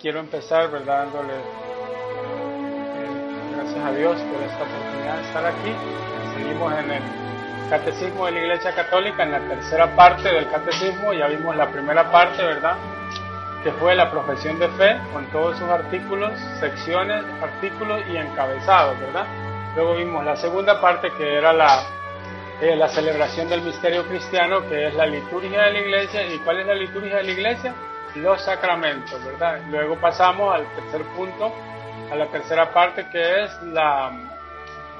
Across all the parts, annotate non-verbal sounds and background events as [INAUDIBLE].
quiero empezar, ¿verdad? Dándole eh, gracias a Dios por esta oportunidad de estar aquí. Seguimos en el Catecismo de la Iglesia Católica, en la tercera parte del Catecismo. Ya vimos la primera parte, ¿verdad? Que fue la profesión de fe, con todos sus artículos, secciones, artículos y encabezados, ¿verdad? Luego vimos la segunda parte, que era la, eh, la celebración del misterio cristiano, que es la liturgia de la Iglesia. ¿Y cuál es la liturgia de la Iglesia? Los sacramentos, ¿verdad? Luego pasamos al tercer punto, a la tercera parte que es la,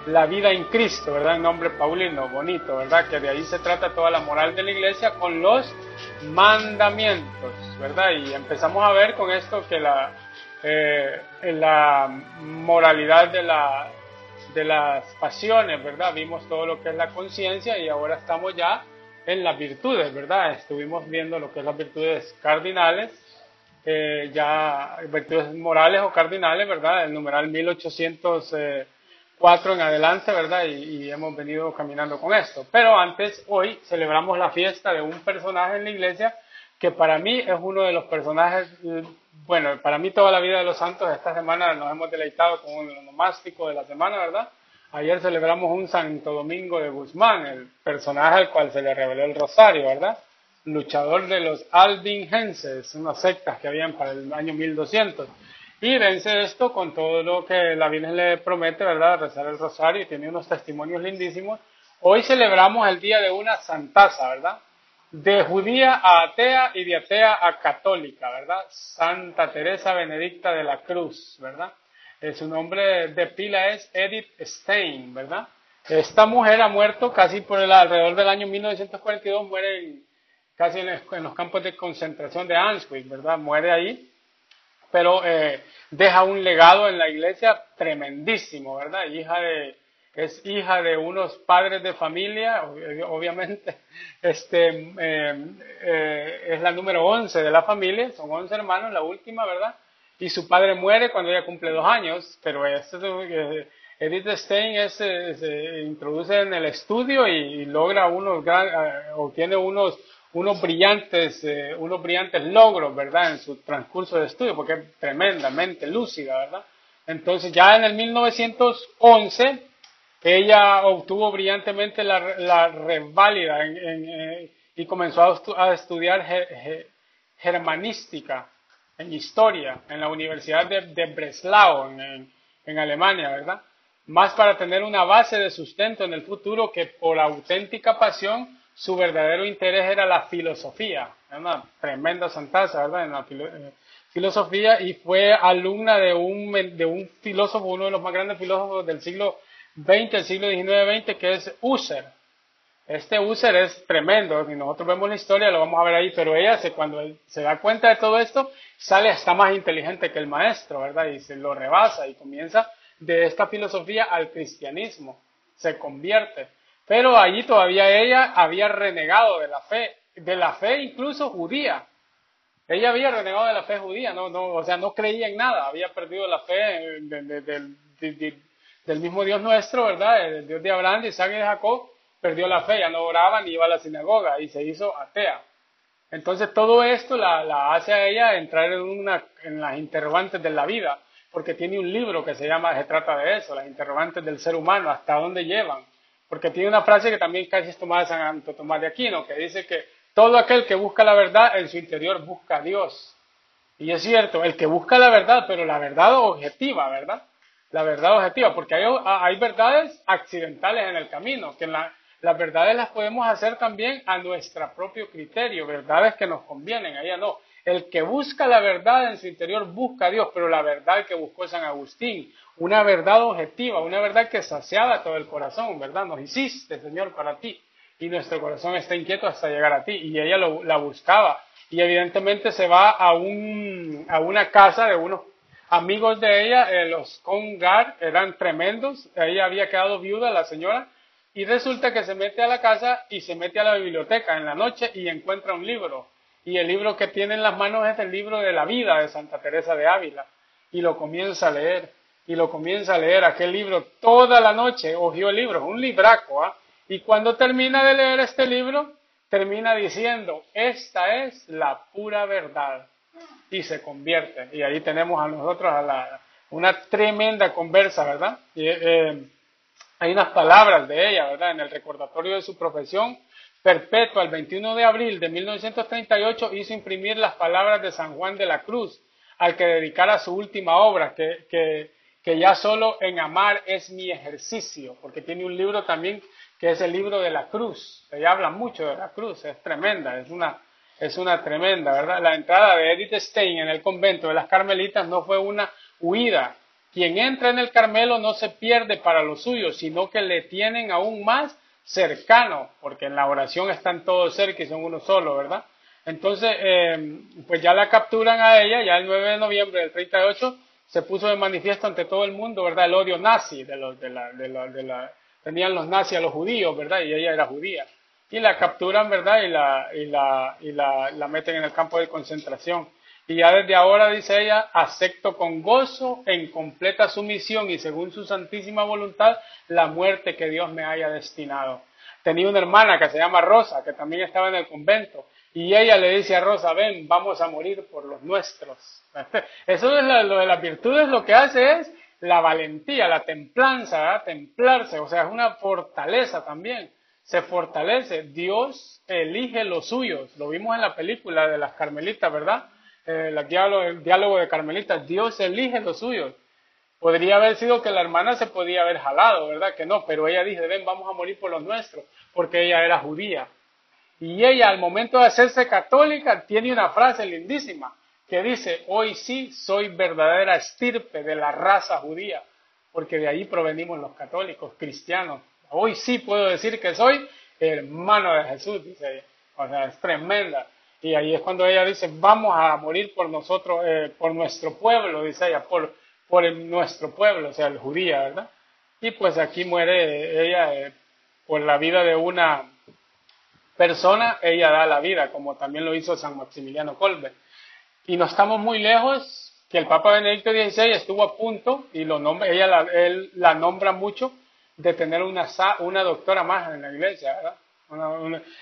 la vida en Cristo, ¿verdad? En nombre paulino, bonito, ¿verdad? Que de ahí se trata toda la moral de la iglesia con los mandamientos, ¿verdad? Y empezamos a ver con esto que la, eh, la moralidad de, la, de las pasiones, ¿verdad? Vimos todo lo que es la conciencia y ahora estamos ya en las virtudes, ¿verdad? Estuvimos viendo lo que es las virtudes cardinales, eh, ya virtudes morales o cardinales, ¿verdad? El numeral 1804 en adelante, ¿verdad? Y, hemos venido caminando con esto. Pero antes, hoy celebramos la fiesta de un personaje en la iglesia que para mí es uno de los personajes, bueno, para mí toda la vida de los santos, esta semana nos hemos deleitado con un nomástico de la semana, ¿verdad? Ayer celebramos un Santo Domingo de Guzmán, el personaje al cual se le reveló el rosario, ¿verdad? Luchador de los albingenses, unas sectas que habían para el año 1200. Y vence esto con todo lo que la Virgen le promete, ¿verdad? Rezar el rosario y tiene unos testimonios lindísimos. Hoy celebramos el día de una santaza, ¿verdad? De judía a atea y de atea a católica, ¿verdad? Santa Teresa Benedicta de la Cruz, ¿verdad? Eh, su nombre de pila es Edith Stein, ¿verdad? Esta mujer ha muerto casi por el alrededor del año 1942, muere casi en, los campos de concentración de Auschwitz, ¿verdad? Muere ahí, pero eh, deja un legado en la iglesia tremendísimo, ¿verdad? Hija de, es hija de unos padres de familia, obviamente, [LAUGHS] este, eh, es la número 11 de la familia, son 11 hermanos, la última, ¿verdad? Y su padre muere cuando ella cumple dos años, pero Edith Stein se introduce en el estudio y, logra unos gran, obtiene unos unos brillantes eh, unos brillantes logros, ¿verdad? En su transcurso de estudio, porque es tremendamente lúcida, ¿verdad? Entonces ya en el 1911 ella obtuvo brillantemente la, la reválida eh, y comenzó a, estudiar germanística en historia en la Universidad de, Breslau, en, Alemania, ¿verdad? Más para tener una base de sustento en el futuro que por auténtica pasión su verdadero interés era la filosofía. Una tremenda santaza, ¿verdad? En la eh, filosofía y fue alumna de un, de un filósofo, uno de los más grandes filósofos del siglo XX, el siglo XIX-XX, que es Husserl. Este user es tremendo, si nosotros vemos la historia lo vamos a ver ahí, pero ella se, cuando se da cuenta de todo esto, sale hasta más inteligente que el maestro, ¿verdad? Y se lo rebasa y comienza de esta filosofía al cristianismo, se convierte. Pero allí todavía ella había renegado de la fe, de la fe incluso judía. Ella había renegado de la fe judía, no, no, o sea, no creía en nada, había perdido la fe del mismo Dios nuestro, ¿verdad? El Dios de Abraham, de Isaac y de Jacob perdió la fe, ya no oraba ni iba a la sinagoga y se hizo atea. Entonces todo esto la, hace a ella entrar en, una, en las interrogantes de la vida, porque tiene un libro que se llama, se trata de eso, las interrogantes del ser humano, hasta dónde llevan. Porque tiene una frase que también casi es tomada de San Tomás de Aquino, que dice que todo aquel que busca la verdad en su interior busca a Dios. Y es cierto, el que busca la verdad, pero la verdad objetiva, ¿verdad? La verdad objetiva, porque hay, hay verdades accidentales en el camino, que en la, las verdades las podemos hacer también a nuestro propio criterio, verdades que nos convienen, a ella no. El que busca la verdad en su interior busca a Dios, pero la verdad que buscó San Agustín, una verdad objetiva, una verdad que saciaba todo el corazón, ¿verdad? Nos hiciste, Señor, para ti. Y nuestro corazón está inquieto hasta llegar a ti. Y ella la buscaba. Y evidentemente se va a, un, a una casa de unos amigos de ella, eh, los Congar, eran tremendos. Ella había quedado viuda, la señora, y resulta que se mete a la casa y se mete a la biblioteca en la noche y encuentra un libro. Y el libro que tiene en las manos es el libro de la vida de Santa Teresa de Ávila. Y lo comienza a leer. Y lo comienza a leer aquel libro toda la noche. Ojió el libro, un libraco. ¿ah? Y cuando termina de leer este libro, termina diciendo, esta es la pura verdad. y se convierte. Y ahí tenemos a nosotros a la, una tremenda conversa, ¿verdad? Eh, hay unas palabras de ella, ¿verdad? En el recordatorio de su profesión perpetua, el 21 de abril de 1938, hizo imprimir las palabras de San Juan de la Cruz, al que dedicara su última obra, que, que, que ya solo en amar es mi ejercicio, porque tiene un libro también que es el libro de la cruz. Ella habla mucho de la cruz, es tremenda, es una, es una tremenda, ¿verdad? La entrada de Edith Stein en el convento de las Carmelitas no fue una huida. Quien entra en el Carmelo no se pierde para los suyos, sino que le tienen aún más cercano, porque en la oración están todos cerca y son uno solo, ¿verdad? Entonces, eh, pues ya la capturan a ella, ya el 9 de noviembre del 38 se puso de manifiesto ante todo el mundo, ¿verdad? El odio nazi de, los, de, la, de, la, de la, tenían los nazis a los judíos, ¿verdad? Y ella era judía. Y la capturan, ¿verdad? Y la, y la, y la, la meten en el campo de concentración. Y ya desde ahora, dice ella, acepto con gozo, en completa sumisión y según su santísima voluntad, la muerte que Dios me haya destinado. Tenía una hermana que se llama Rosa, que también estaba en el convento, y ella le dice a Rosa, ven, vamos a morir por los nuestros. Eso es lo, de las virtudes, lo que hace es la valentía, la templanza, templarse, o sea, es una fortaleza también. Se fortalece. Dios elige los suyos. Lo vimos en la película de las Carmelitas, ¿verdad? Eh, el, diálogo, el diálogo de Carmelita, Dios elige los suyos. Podría haber sido que la hermana se podía haber jalado, ¿verdad? Que no, pero ella dice, ven, vamos a morir por los nuestros, porque ella era judía. Y ella, al momento de hacerse católica, tiene una frase lindísima que dice, hoy sí soy verdadera estirpe de la raza judía, porque de ahí provenimos los católicos, cristianos. Hoy sí puedo decir que soy hermano de Jesús, dice. O sea, es tremenda. Y ahí es cuando ella dice, vamos a morir por nosotros, eh, por nuestro pueblo, dice ella, por, por nuestro pueblo, o sea, el judía, ¿verdad? Y pues aquí muere ella eh, por la vida de una persona, ella da la vida, como también lo hizo San Maximiliano Kolbe. Y no estamos muy lejos, que el Papa Benedicto XVI estuvo a punto, y lo nombra, ella la, él la nombra mucho, de tener una, una doctora más en la iglesia, ¿verdad?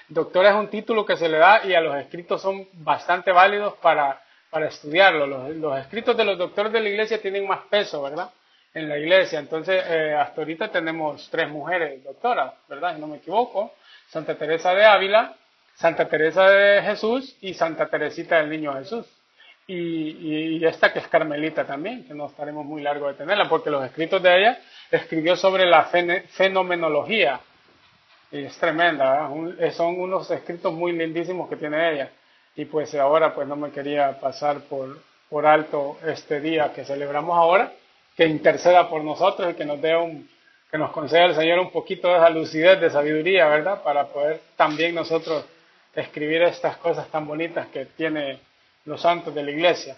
Doctora es un título que se le da y a los escritos son bastante válidos para, para estudiarlo. Los, escritos de los doctores de la iglesia tienen más peso, ¿verdad? En la iglesia. Entonces, eh, hasta ahorita tenemos tres mujeres doctoras, ¿verdad? Si no me equivoco. Santa Teresa de Ávila, Santa Teresa de Jesús y Santa Teresita del Niño Jesús. Y, y, esta que es Carmelita también, que no estaremos muy largo de tenerla, porque los escritos de ella escribió sobre la fenomenología, es tremenda, son unos escritos muy lindísimos que tiene ella. Y pues ahora pues no me quería pasar por, por alto este día que celebramos ahora, que interceda por nosotros y que nos dé un, que nos conceda el Señor un poquito de esa lucidez, de sabiduría, ¿verdad? Para poder también nosotros escribir estas cosas tan bonitas que tiene los santos de la iglesia.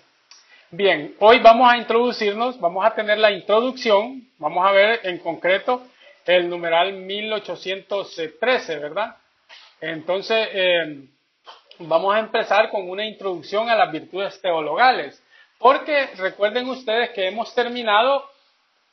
Bien, hoy vamos a introducirnos, vamos a tener la introducción, vamos a ver en concreto el numeral 1813, ¿verdad? Entonces, eh, vamos a empezar con una introducción a las virtudes teologales, porque recuerden ustedes que hemos terminado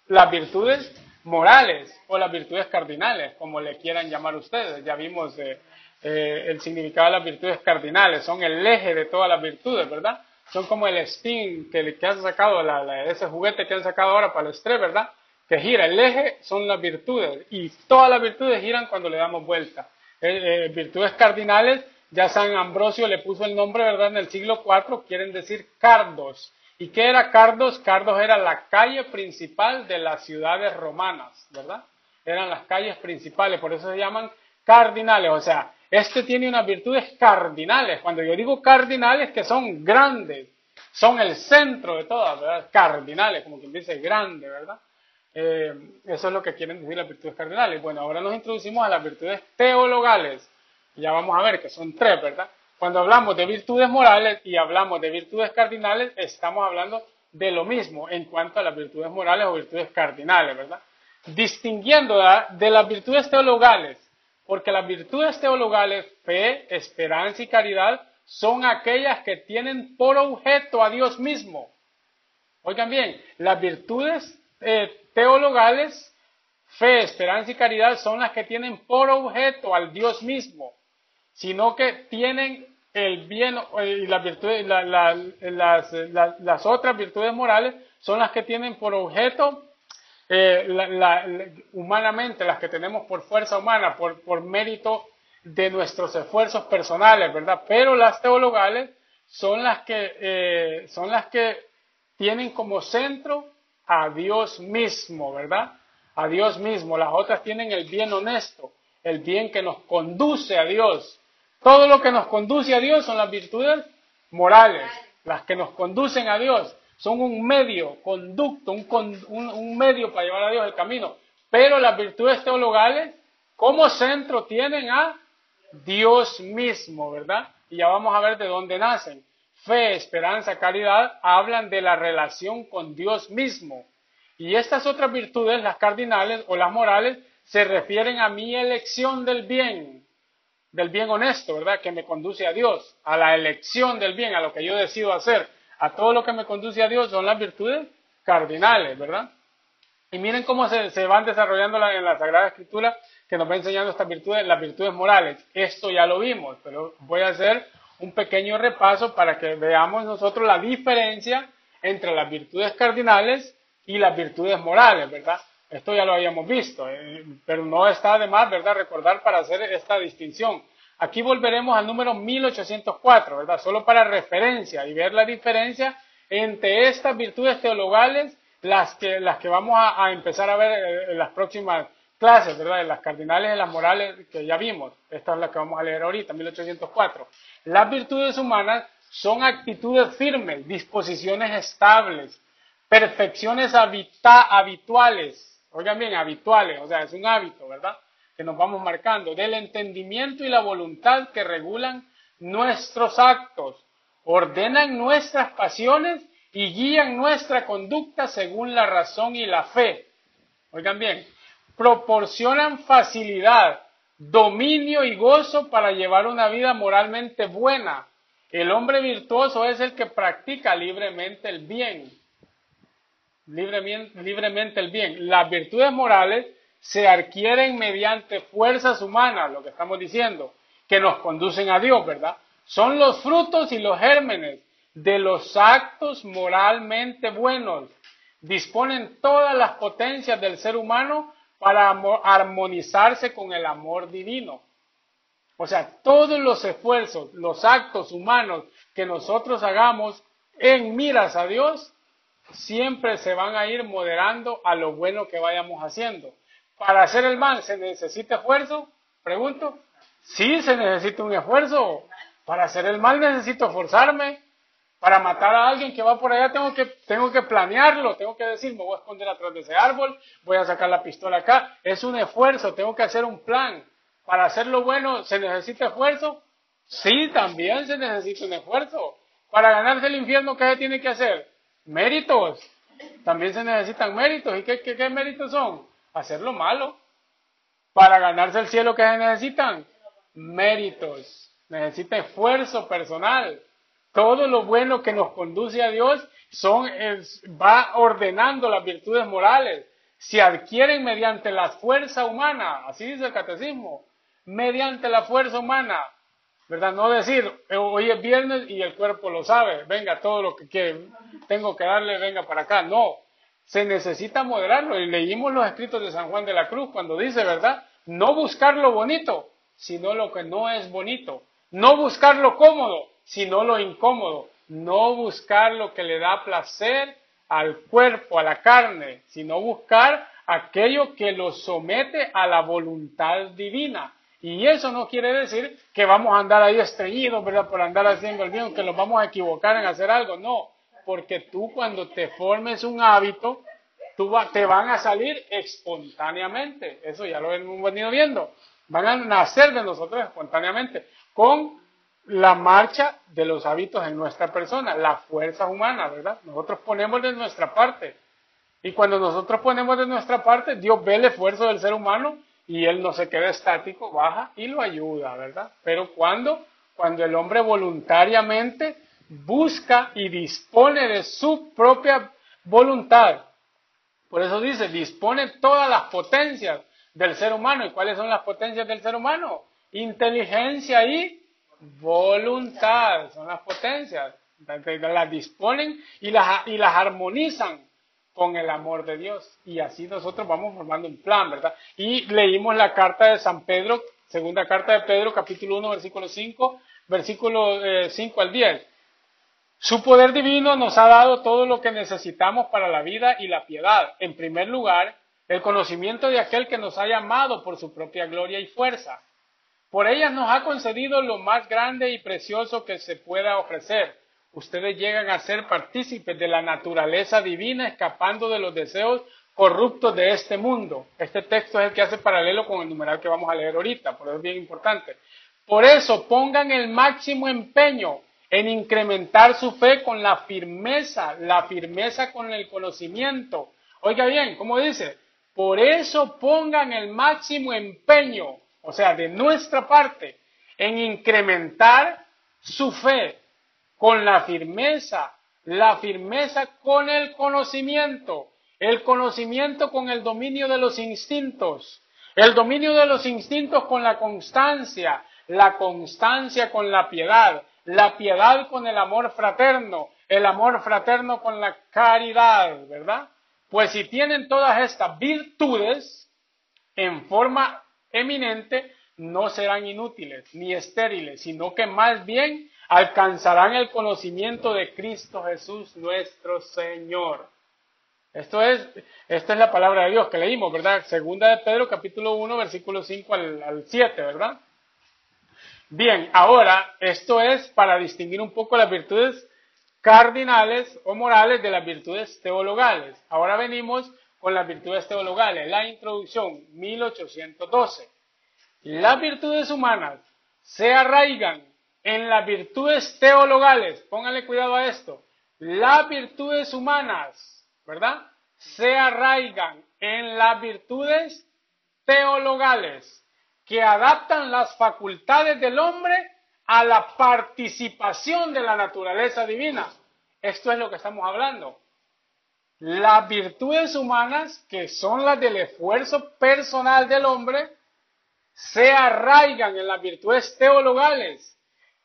las virtudes morales o las virtudes cardinales, como le quieran llamar ustedes. Ya vimos eh, eh, el significado de las virtudes cardinales, son el eje de todas las virtudes, ¿verdad? Son como el spin que, que han sacado, ese juguete que han sacado ahora para el estrés, ¿verdad? Que gira. El eje son las virtudes y todas las virtudes giran cuando le damos vuelta. Eh, eh, virtudes cardinales, ya San Ambrosio le puso el nombre, ¿verdad? En el siglo IV quieren decir cardos. ¿Y qué era Cardos? Cardos era la calle principal de las ciudades romanas, ¿verdad? Eran las calles principales, por eso se llaman cardinales. O sea, este tiene unas virtudes cardinales. Cuando yo digo cardinales, que son grandes, son el centro de todas, ¿verdad? Cardinales, como quien dice grande, ¿verdad? Eh, eso es lo que quieren decir las virtudes cardinales. Bueno, ahora nos introducimos a las virtudes teologales. Ya vamos a ver que son tres, ¿verdad? Cuando hablamos de virtudes morales y hablamos de virtudes cardinales, estamos hablando de lo mismo en cuanto a las virtudes morales o virtudes cardinales, ¿verdad? Distinguiendo de las virtudes teologales, porque las virtudes teologales, fe, esperanza y caridad, son aquellas que tienen por objeto a Dios mismo. Oigan bien, las virtudes eh, teologales, fe, esperanza y caridad son las que tienen por objeto al Dios mismo, sino que tienen el bien y las virtudes, las, otras virtudes morales son las que tienen por objeto eh, humanamente, las que tenemos por fuerza humana, por, por mérito de nuestros esfuerzos personales, ¿verdad? Pero las teologales son las que, eh, son las que tienen como centro a Dios mismo, ¿verdad? A Dios mismo. Las otras tienen el bien honesto, el bien que nos conduce a Dios. Todo lo que nos conduce a Dios son las virtudes morales, las que nos conducen a Dios. Son un medio, conducto, un, un medio para llevar a Dios el camino. Pero las virtudes teologales, como centro, tienen a Dios mismo, ¿verdad? Y ya vamos a ver de dónde nacen. Fe, esperanza, caridad, hablan de la relación con Dios mismo. Y estas otras virtudes, las cardinales o las morales, se refieren a mi elección del bien, del bien honesto, ¿verdad? Que me conduce a Dios, a la elección del bien, a lo que yo decido hacer, a todo lo que me conduce a Dios son las virtudes cardinales, ¿verdad? Y miren cómo se, van desarrollando en la Sagrada Escritura que nos va enseñando estas virtudes, las virtudes morales. Esto ya lo vimos, pero voy a hacer un pequeño repaso para que veamos nosotros la diferencia entre las virtudes cardinales y las virtudes morales, ¿verdad? Esto ya lo habíamos visto, eh, pero no está de más, ¿verdad?, recordar para hacer esta distinción. Aquí volveremos al número 1804, ¿verdad? Solo para referencia y ver la diferencia entre estas virtudes teologales, las que, las que vamos a, a empezar a ver eh, en las próximas clases, ¿verdad? De las cardinales y las morales que ya vimos. Esta es la que vamos a leer ahorita, 1804. Las virtudes humanas son actitudes firmes, disposiciones estables, perfecciones habituales. Oigan bien, habituales, o sea, es un hábito, ¿verdad? Que nos vamos marcando, del entendimiento y la voluntad que regulan nuestros actos, ordenan nuestras pasiones y guían nuestra conducta según la razón y la fe. Oigan bien, proporcionan facilidad, dominio y gozo para llevar una vida moralmente buena. El hombre virtuoso es el que practica libremente el bien. Libremente, libremente el bien. Las virtudes morales se adquieren mediante fuerzas humanas, lo que estamos diciendo, que nos conducen a Dios, ¿verdad? Son los frutos y los gérmenes de los actos moralmente buenos. Disponen todas las potencias del ser humano para armonizarse con el amor divino. O sea, todos los esfuerzos, los actos humanos que nosotros hagamos en miras a Dios, siempre se van a ir moderando a lo bueno que vayamos haciendo. Para hacer el mal, ¿se necesita esfuerzo? Pregunto. Sí, se necesita un esfuerzo. Para hacer el mal necesito esforzarme. Para matar a alguien que va por allá tengo que, tengo que planearlo, tengo que decir, me voy a esconder atrás de ese árbol, voy a sacar la pistola acá. Es un esfuerzo, tengo que hacer un plan. Para hacerlo bueno, ¿se necesita esfuerzo? Sí, también se necesita un esfuerzo. Para ganarse el infierno, ¿qué se tiene que hacer? Méritos. También se necesitan méritos. ¿Y qué, qué, qué méritos son? Hacer lo malo. Para ganarse el cielo, ¿qué se necesitan? Méritos. Necesita esfuerzo personal. Todo lo bueno que nos conduce a Dios son, va ordenando las virtudes morales. Se adquieren mediante la fuerza humana, así dice el catecismo, mediante la fuerza humana. ¿Verdad? No decir, eh, hoy es viernes y el cuerpo lo sabe, venga, todo lo que, tengo que darle, venga para acá. No, se necesita moderarlo. Y leímos los escritos de San Juan de la Cruz cuando dice, ¿verdad? No buscar lo bonito, sino lo que no es bonito. No buscar lo cómodo, sino lo incómodo. No buscar lo que le da placer al cuerpo, a la carne, sino buscar aquello que lo somete a la voluntad divina. Y eso no quiere decir que vamos a andar ahí estreñidos, ¿verdad? Por andar haciendo el bien, que nos vamos a equivocar en hacer algo. No, porque tú cuando te formes un hábito, tú te van a salir espontáneamente. Eso ya lo hemos venido viendo. Van a nacer de nosotros espontáneamente, con la marcha de los hábitos en nuestra persona, la fuerza humana, ¿verdad? Nosotros ponemos de nuestra parte. Y cuando nosotros ponemos de nuestra parte, Dios ve el esfuerzo del ser humano y él no se queda estático, baja y lo ayuda, ¿verdad? Pero cuando cuando el hombre voluntariamente busca y dispone de su propia voluntad. Por eso dice, dispone todas las potencias del ser humano. ¿Y cuáles son las potencias del ser humano? Inteligencia y voluntad, son las potencias. Las disponen y las, y las armonizan con el amor de Dios. Y así nosotros vamos formando un plan, ¿verdad? Y leímos la carta de San Pedro, segunda carta de Pedro, capítulo 1, versículo 5, versículo 5 eh, al 10. Su poder divino nos ha dado todo lo que necesitamos para la vida y la piedad. En primer lugar, el conocimiento de aquel que nos ha llamado por su propia gloria y fuerza. Por ellas nos ha concedido lo más grande y precioso que se pueda ofrecer. Ustedes llegan a ser partícipes de la naturaleza divina, escapando de los deseos corruptos de este mundo. Este texto es el que hace paralelo con el numeral que vamos a leer ahorita, por eso es bien importante. Por eso pongan el máximo empeño en incrementar su fe con la firmeza, la firmeza con el conocimiento. Oiga bien, ¿cómo dice? Por eso pongan el máximo empeño, o sea, de nuestra parte, en incrementar su fe con la firmeza, la firmeza con el conocimiento, el conocimiento con el dominio de los instintos, el dominio de los instintos con la constancia, la constancia con la piedad, la piedad con el amor fraterno, el amor fraterno con la caridad, ¿verdad? Pues si tienen todas estas virtudes en forma eminente, no serán inútiles ni estériles, sino que más bien alcanzarán el conocimiento de Cristo Jesús nuestro Señor. Esto es, esta es la palabra de Dios que leímos, ¿verdad? Segunda de Pedro, capítulo 1, versículo 5 al, al 7, ¿verdad? Bien, ahora esto es para distinguir un poco las virtudes cardinales o morales de las virtudes teologales. Ahora venimos con las virtudes teologales. La introducción, 1812. Las virtudes humanas se arraigan en las virtudes teologales. Pónganle cuidado a esto. Las virtudes humanas, ¿verdad? Se arraigan en las virtudes teologales que adaptan las facultades del hombre a la participación de la naturaleza divina. Esto es lo que estamos hablando. Las virtudes humanas, que son las del esfuerzo personal del hombre, se arraigan en las virtudes teologales,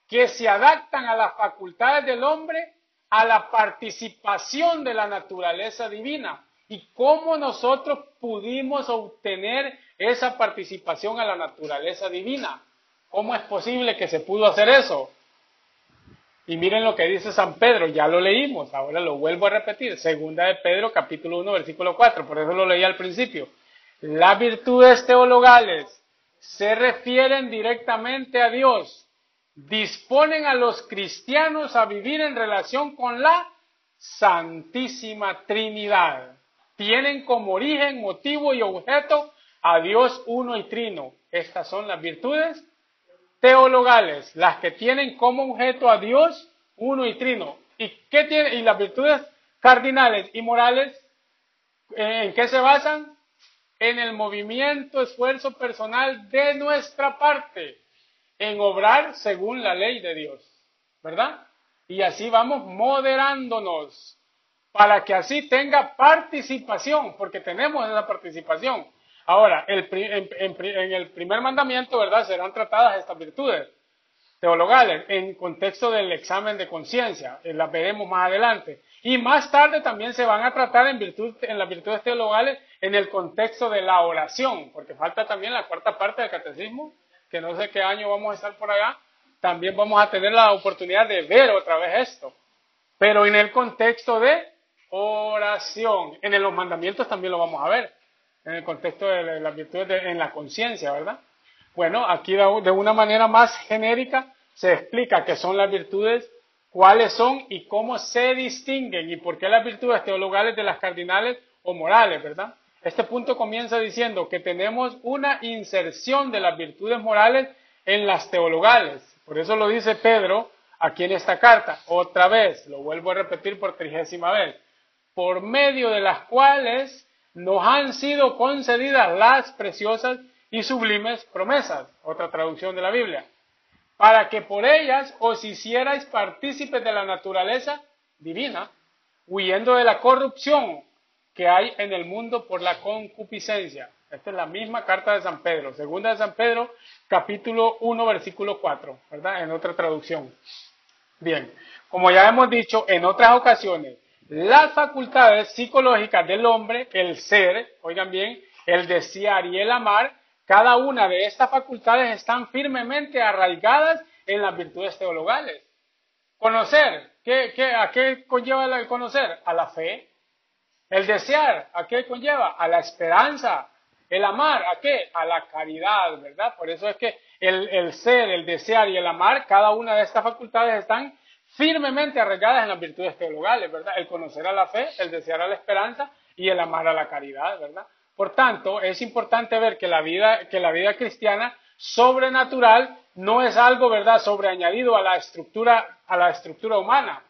que se adaptan a las facultades del hombre a la participación de la naturaleza divina. ¿Y cómo nosotros pudimos obtener esa participación a la naturaleza divina. ¿Cómo es posible que se pudo hacer eso? Y miren lo que dice San Pedro, ya lo leímos, ahora lo vuelvo a repetir, segunda de Pedro capítulo 1 versículo 4, por eso lo leí al principio. Las virtudes teologales se refieren directamente a Dios, disponen a los cristianos a vivir en relación con la Santísima Trinidad. Tienen como origen, motivo y objeto a Dios uno y trino. Estas son las virtudes teologales, las que tienen como objeto a Dios uno y trino. ¿Y qué tiene? Y las virtudes cardinales y morales, eh, ¿en qué se basan? En el movimiento, esfuerzo personal de nuestra parte, en obrar según la ley de Dios, ¿verdad? Y así vamos moderándonos para que así tenga participación, porque tenemos esa participación. Ahora, en, el primer mandamiento, ¿verdad? Serán tratadas estas virtudes teologales en contexto del examen de conciencia. Eh, las veremos más adelante. Y más tarde también se van a tratar en, virtud, en las virtudes teologales en el contexto de la oración, porque falta también la cuarta parte del catecismo, que no sé qué año vamos a estar por allá. También vamos a tener la oportunidad de ver otra vez esto. Pero en el contexto de oración. En los mandamientos también lo vamos a ver en el contexto de las virtudes en la conciencia, ¿verdad? Bueno, aquí de una manera más genérica se explica qué son las virtudes, cuáles son y cómo se distinguen y por qué las virtudes teologales de las cardinales o morales, ¿verdad? Este punto comienza diciendo que tenemos una inserción de las virtudes morales en las teologales. Por eso lo dice Pedro aquí en esta carta. Otra vez, lo vuelvo a repetir por trigésima vez. Por medio de las cuales nos han sido concedidas las preciosas y sublimes promesas, otra traducción de la Biblia, para que por ellas os hicierais partícipes de la naturaleza divina, huyendo de la corrupción que hay en el mundo por la concupiscencia. Esta es la misma carta de San Pedro, segunda de San Pedro, capítulo 1, versículo 4, ¿verdad? En otra traducción. Bien, como ya hemos dicho en otras ocasiones, las facultades psicológicas del hombre, el ser, oigan bien, el desear y el amar, cada una de estas facultades están firmemente arraigadas en las virtudes teologales. Conocer, ¿qué, a qué conlleva el conocer? A la fe. El desear, ¿a qué conlleva? A la esperanza. El amar, ¿a qué? A la caridad, ¿verdad? Por eso es que el, el ser, el desear y el amar, cada una de estas facultades están firmemente arraigadas en las virtudes teologales, ¿verdad? El conocer a la fe, el desear a la esperanza y el amar a la caridad, ¿verdad? Por tanto, es importante ver que la vida, que la vida cristiana sobrenatural no es algo, ¿verdad?, sobreañadido a la estructura, a la estructura humana.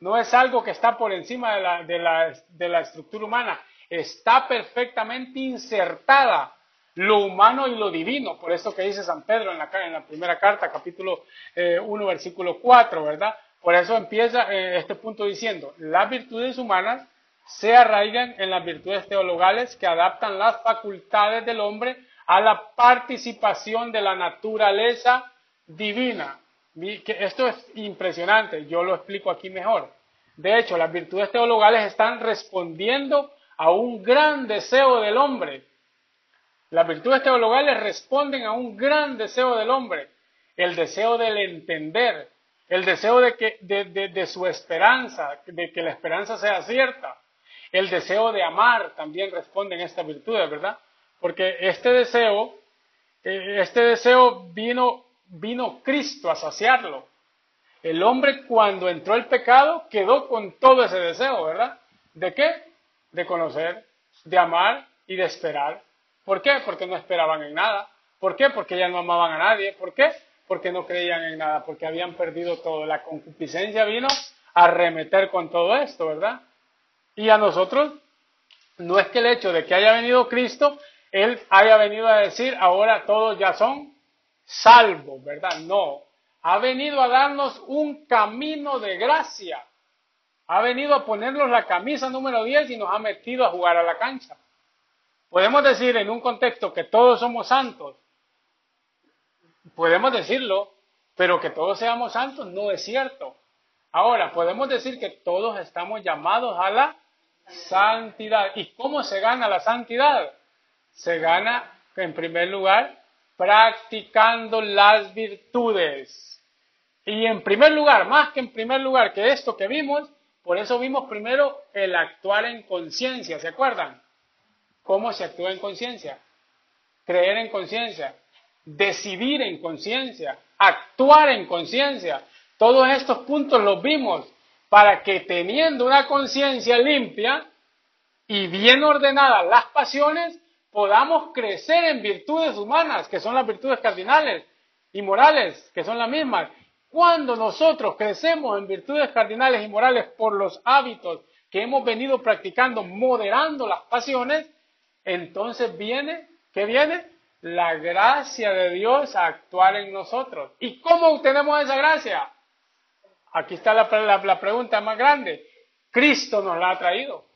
No es algo que está por encima de la, de la, de la estructura humana. Está perfectamente insertada lo humano y lo divino. Por eso que dice San Pedro en la, en la primera carta, capítulo 1, eh, versículo 4, ¿verdad? Por eso empieza eh, este punto diciendo, las virtudes humanas se arraigan en las virtudes teologales que adaptan las facultades del hombre a la participación de la naturaleza divina. Esto es impresionante, yo lo explico aquí mejor. De hecho, las virtudes teologales están respondiendo a un gran deseo del hombre. Las virtudes teologales responden a un gran deseo del hombre, el deseo del entender, el deseo de, que, de, su esperanza, de que la esperanza sea cierta, el deseo de amar también responde en estas virtudes, ¿verdad? Porque este deseo, eh, este deseo vino, vino Cristo a saciarlo. El hombre cuando entró el pecado quedó con todo ese deseo, ¿verdad? ¿De qué? De conocer, de amar y de esperar. ¿Por qué? Porque no esperaban en nada. ¿Por qué? Porque ya no amaban a nadie. ¿Por qué? Porque no creían en nada, porque habían perdido todo. La concupiscencia vino a remeter con todo esto, ¿verdad? Y a nosotros, no es que el hecho de que haya venido Cristo, Él haya venido a decir, ahora todos ya son salvos, ¿verdad? No, ha venido a darnos un camino de gracia. Ha venido a ponernos la camisa número 10 y nos ha metido a jugar a la cancha. Podemos decir en un contexto que todos somos santos. Podemos decirlo, pero que todos seamos santos no es cierto. Ahora, podemos decir que todos estamos llamados a la Santidad. ¿Y cómo se gana la santidad? Se gana, en primer lugar, practicando las virtudes. Y en primer lugar, más que en primer lugar que esto que vimos, por eso vimos primero el actuar en conciencia, ¿se acuerdan? ¿Cómo se actúa en conciencia? Creer en conciencia, decidir en conciencia, actuar en conciencia. Todos estos puntos los vimos para que teniendo una conciencia limpia y bien ordenada las pasiones, podamos crecer en virtudes humanas, que son las virtudes cardinales, y morales, que son las mismas. Cuando nosotros crecemos en virtudes cardinales y morales por los hábitos que hemos venido practicando, moderando las pasiones, entonces viene, ¿qué viene? La gracia de Dios a actuar en nosotros. ¿Y cómo obtenemos esa gracia? Aquí está la, pregunta más grande. Cristo nos la ha traído.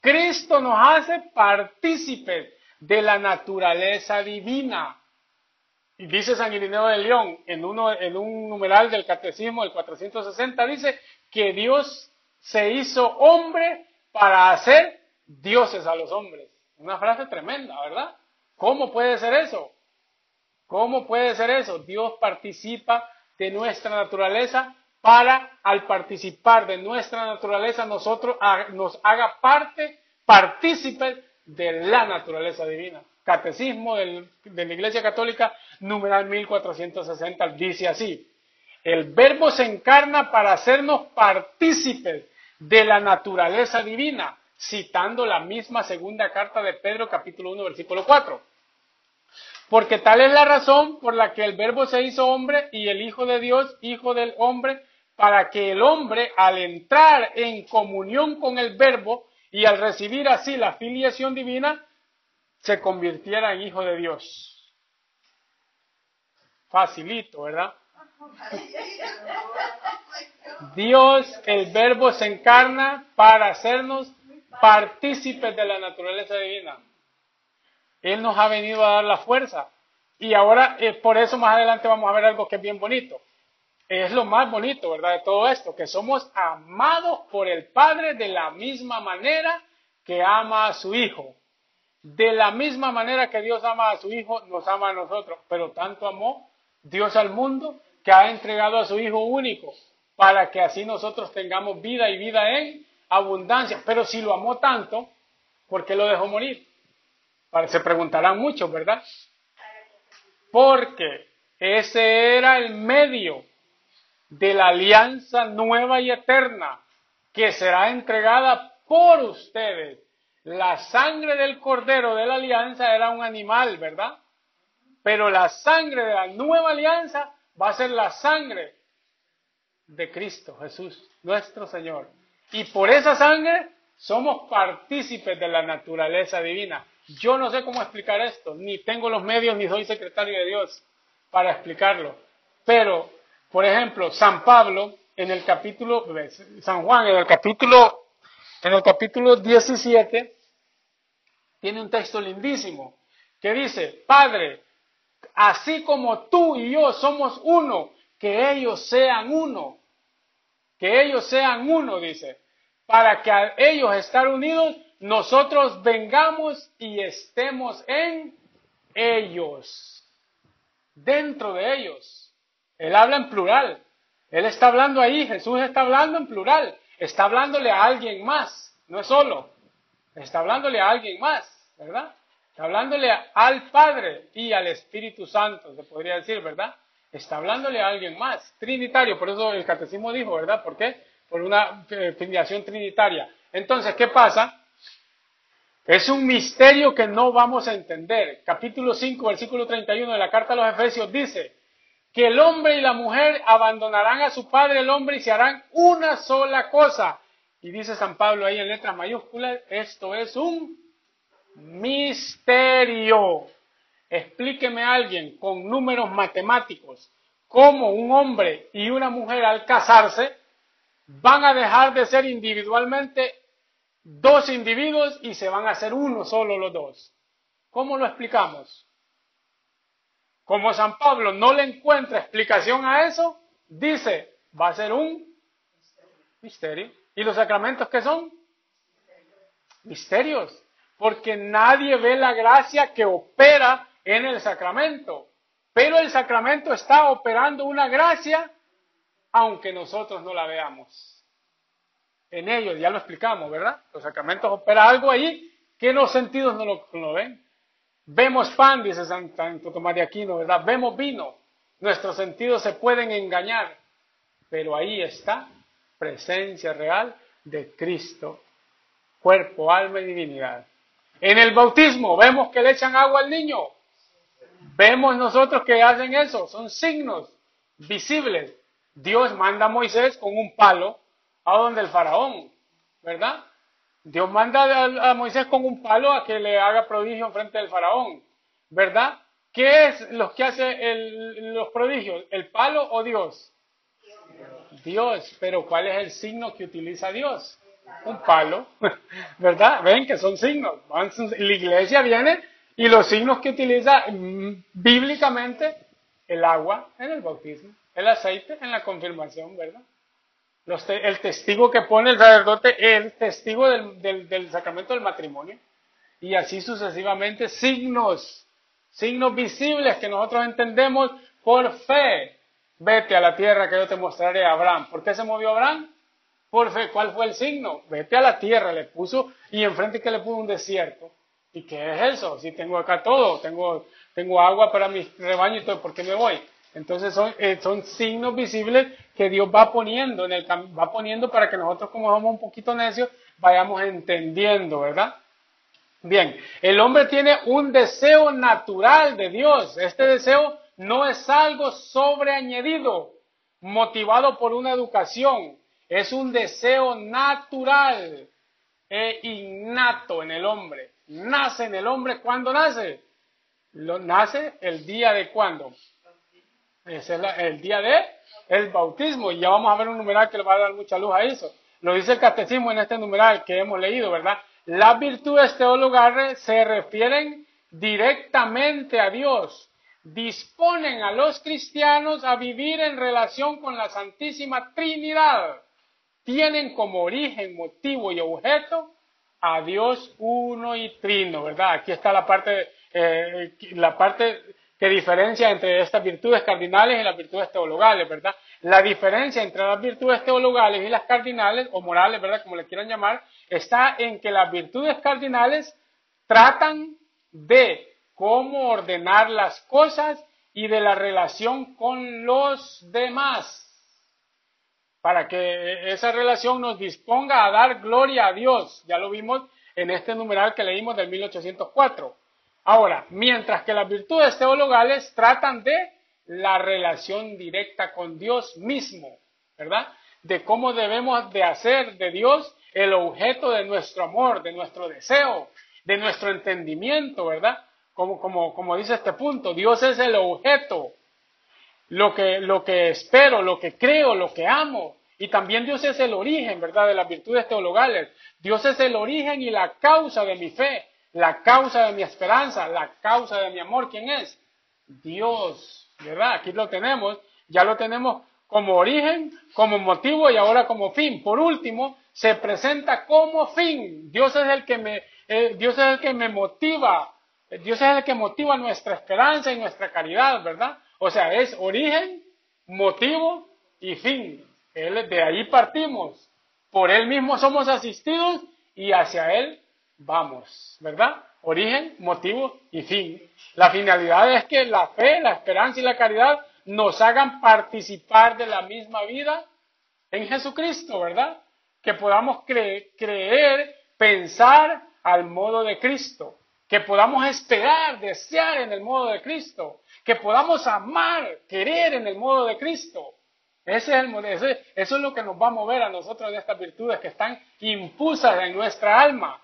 Cristo nos hace partícipes de la naturaleza divina. Y dice San Irineo de León, en, uno, en un numeral del Catecismo del 460, dice que Dios se hizo hombre para hacer dioses a los hombres. Una frase tremenda, ¿verdad? ¿Cómo puede ser eso? ¿Cómo puede ser eso? Dios participa de nuestra naturaleza para al participar de nuestra naturaleza nosotros nos haga parte, partícipe de la naturaleza divina. Catecismo de la Iglesia Católica, numeral 1460, dice así, el verbo se encarna para hacernos partícipes de la naturaleza divina, citando la misma segunda carta de Pedro capítulo 1 versículo 4. Porque tal es la razón por la que el verbo se hizo hombre y el Hijo de Dios, Hijo del hombre, para que el hombre al entrar en comunión con el verbo y al recibir así la filiación divina, se convirtiera en hijo de Dios. Facilito, ¿verdad? Dios, el verbo se encarna para hacernos partícipes de la naturaleza divina. Él nos ha venido a dar la fuerza. Y ahora, eh, por eso más adelante vamos a ver algo que es bien bonito. Es lo más bonito, ¿verdad? De todo esto, que somos amados por el Padre de la misma manera que ama a su Hijo. De la misma manera que Dios ama a su Hijo, nos ama a nosotros. Pero tanto amó Dios al mundo que ha entregado a su Hijo único para que así nosotros tengamos vida y vida en abundancia. Pero si lo amó tanto, ¿por qué lo dejó morir? Se preguntarán muchos, ¿verdad? Porque ese era el medio de la alianza nueva y eterna que será entregada por ustedes. La sangre del cordero de la alianza era un animal, ¿verdad? Pero la sangre de la nueva alianza va a ser la sangre de Cristo Jesús, nuestro Señor. Y por esa sangre somos partícipes de la naturaleza divina. Yo no sé cómo explicar esto, ni tengo los medios, ni soy secretario de Dios para explicarlo. Pero, por ejemplo, San Pablo, en el capítulo, San Juan, en el capítulo, en el capítulo 17, tiene un texto lindísimo que dice, Padre, así como tú y yo somos uno, que ellos sean uno, que ellos sean uno, dice, para que ellos estar unidos nosotros vengamos y estemos en ellos, dentro de ellos. Él habla en plural. Él está hablando ahí, Jesús está hablando en plural. Está hablándole a alguien más, no es solo. Está hablándole a alguien más, ¿verdad? Está hablándole al Padre y al Espíritu Santo, se podría decir, ¿verdad? Está hablándole a alguien más, trinitario, por eso el catecismo dijo, ¿verdad? ¿Por qué? Por una eh, filiación trinitaria. Entonces, ¿qué pasa? Es un misterio que no vamos a entender. Capítulo 5, versículo 31 de la carta a los Efesios dice que el hombre y la mujer abandonarán a su padre el hombre y se harán una sola cosa. Y dice San Pablo ahí en letras mayúsculas, esto es un misterio. Explíqueme a alguien con números matemáticos cómo un hombre y una mujer al casarse van a dejar de ser individualmente dos individuos y se van a hacer uno solo los dos. ¿Cómo lo explicamos? Como San Pablo no le encuentra explicación a eso, dice, va a ser un misterio. ¿Y los sacramentos qué son? Misterios. Porque nadie ve la gracia que opera en el sacramento. Pero el sacramento está operando una gracia aunque nosotros no la veamos en ellos, ya lo explicamos, ¿verdad? Los sacramentos opera algo ahí que los sentidos no lo, ven. Vemos pan, dice Santo Tomás Aquino, ¿verdad? Vemos vino. Nuestros sentidos se pueden engañar, pero ahí está presencia real de Cristo, cuerpo, alma y divinidad. En el bautismo vemos que le echan agua al niño. Vemos nosotros que hacen eso, son signos visibles. Dios manda a Moisés con un palo a donde el faraón, ¿verdad? Dios manda a, Moisés con un palo a que le haga prodigio en frente del faraón, ¿verdad? ¿Qué es lo que hace los prodigios? ¿El palo o Dios? Dios, pero ¿cuál es el signo que utiliza Dios? Un palo, [LAUGHS] ¿verdad? Ven que son signos. La iglesia viene y los signos que utiliza mm, bíblicamente, el agua en el bautismo, el aceite en la confirmación, ¿verdad? El testigo que pone el sacerdote, el testigo del, sacramento del matrimonio, y así sucesivamente, signos, signos visibles que nosotros entendemos por fe. Vete a la tierra que yo te mostraré a Abraham. ¿Por qué se movió Abraham? Por fe. ¿Cuál fue el signo? Vete a la tierra, le puso, y enfrente que le puso un desierto. ¿Y qué es eso? Si tengo acá todo, tengo, tengo agua para mi rebaño y todo, ¿por qué me voy? Entonces son, eh, son signos visibles que Dios va poniendo, en el, va poniendo para que nosotros como somos un poquito necios vayamos entendiendo, ¿verdad? Bien, el hombre tiene un deseo natural de Dios. Este deseo no es algo sobreañadido, motivado por una educación. Es un deseo natural e innato en el hombre. Nace en el hombre cuando nace. Lo, nace el día de cuándo? Es el día de el bautismo. Y ya vamos a ver un numeral que le va a dar mucha luz a eso. lo dice el catecismo en este numeral que hemos leído, ¿verdad? Las virtudes teologales se refieren directamente a Dios, disponen a los cristianos a vivir en relación con la Santísima Trinidad, tienen como origen, motivo y objeto a Dios uno y trino, ¿verdad? Aquí está la parte, eh, la parte que diferencia entre estas virtudes cardinales y las virtudes teologales, ¿verdad? La diferencia entre las virtudes teologales y las cardinales, o morales, ¿verdad? Como le quieran llamar, está en que las virtudes cardinales tratan de cómo ordenar las cosas y de la relación con los demás, para que esa relación nos disponga a dar gloria a Dios. Ya lo vimos en este numeral que leímos del 1804. Ahora, mientras que las virtudes teologales tratan de la relación directa con Dios mismo, ¿verdad? De cómo debemos de hacer de Dios el objeto de nuestro amor, de nuestro deseo, de nuestro entendimiento, ¿verdad? Como, como, como dice este punto, Dios es el objeto, lo que, lo que espero, lo que creo, lo que amo. Y también Dios es el origen, ¿verdad?, de las virtudes teologales. Dios es el origen y la causa de mi fe, la causa de mi esperanza, la causa de mi amor. ¿Quién es? Dios, ¿verdad? Aquí lo tenemos, ya lo tenemos como origen, como motivo y ahora como fin. Por último, se presenta como fin. Dios es el que me, eh, Dios es el que me motiva, Dios es el que motiva nuestra esperanza y nuestra caridad, ¿verdad? O sea, es origen, motivo y fin. Él, de ahí partimos. Por Él mismo somos asistidos y hacia Él vamos, ¿verdad? Origen, motivo y fin. La finalidad es que la fe, la esperanza y la caridad nos hagan participar de la misma vida en Jesucristo, ¿verdad? Que podamos creer, pensar al modo de Cristo, que podamos esperar, desear en el modo de Cristo, que podamos amar, querer en el modo de Cristo. Ese es el, eso es lo que nos va a mover a nosotros de estas virtudes que están impulsas en nuestra alma,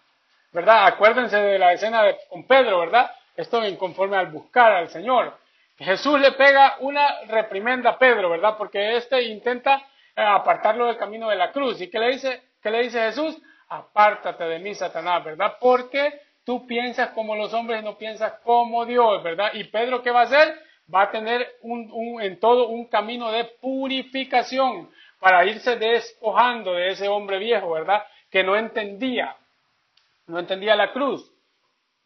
¿verdad? Acuérdense de la escena con Pedro, ¿verdad? Esto en conforme al buscar al Señor. Jesús le pega una reprimenda a Pedro, ¿verdad? Porque éste intenta eh, apartarlo del camino de la cruz. ¿Y qué le dice, qué le dice Jesús? Apártate de mí, Satanás, ¿verdad? Porque tú piensas como los hombres y no piensas como Dios, ¿verdad? Y Pedro, ¿qué va a hacer? Va a tener un, en todo un camino de purificación para irse despojando de ese hombre viejo, ¿verdad? Que no entendía, no entendía la cruz.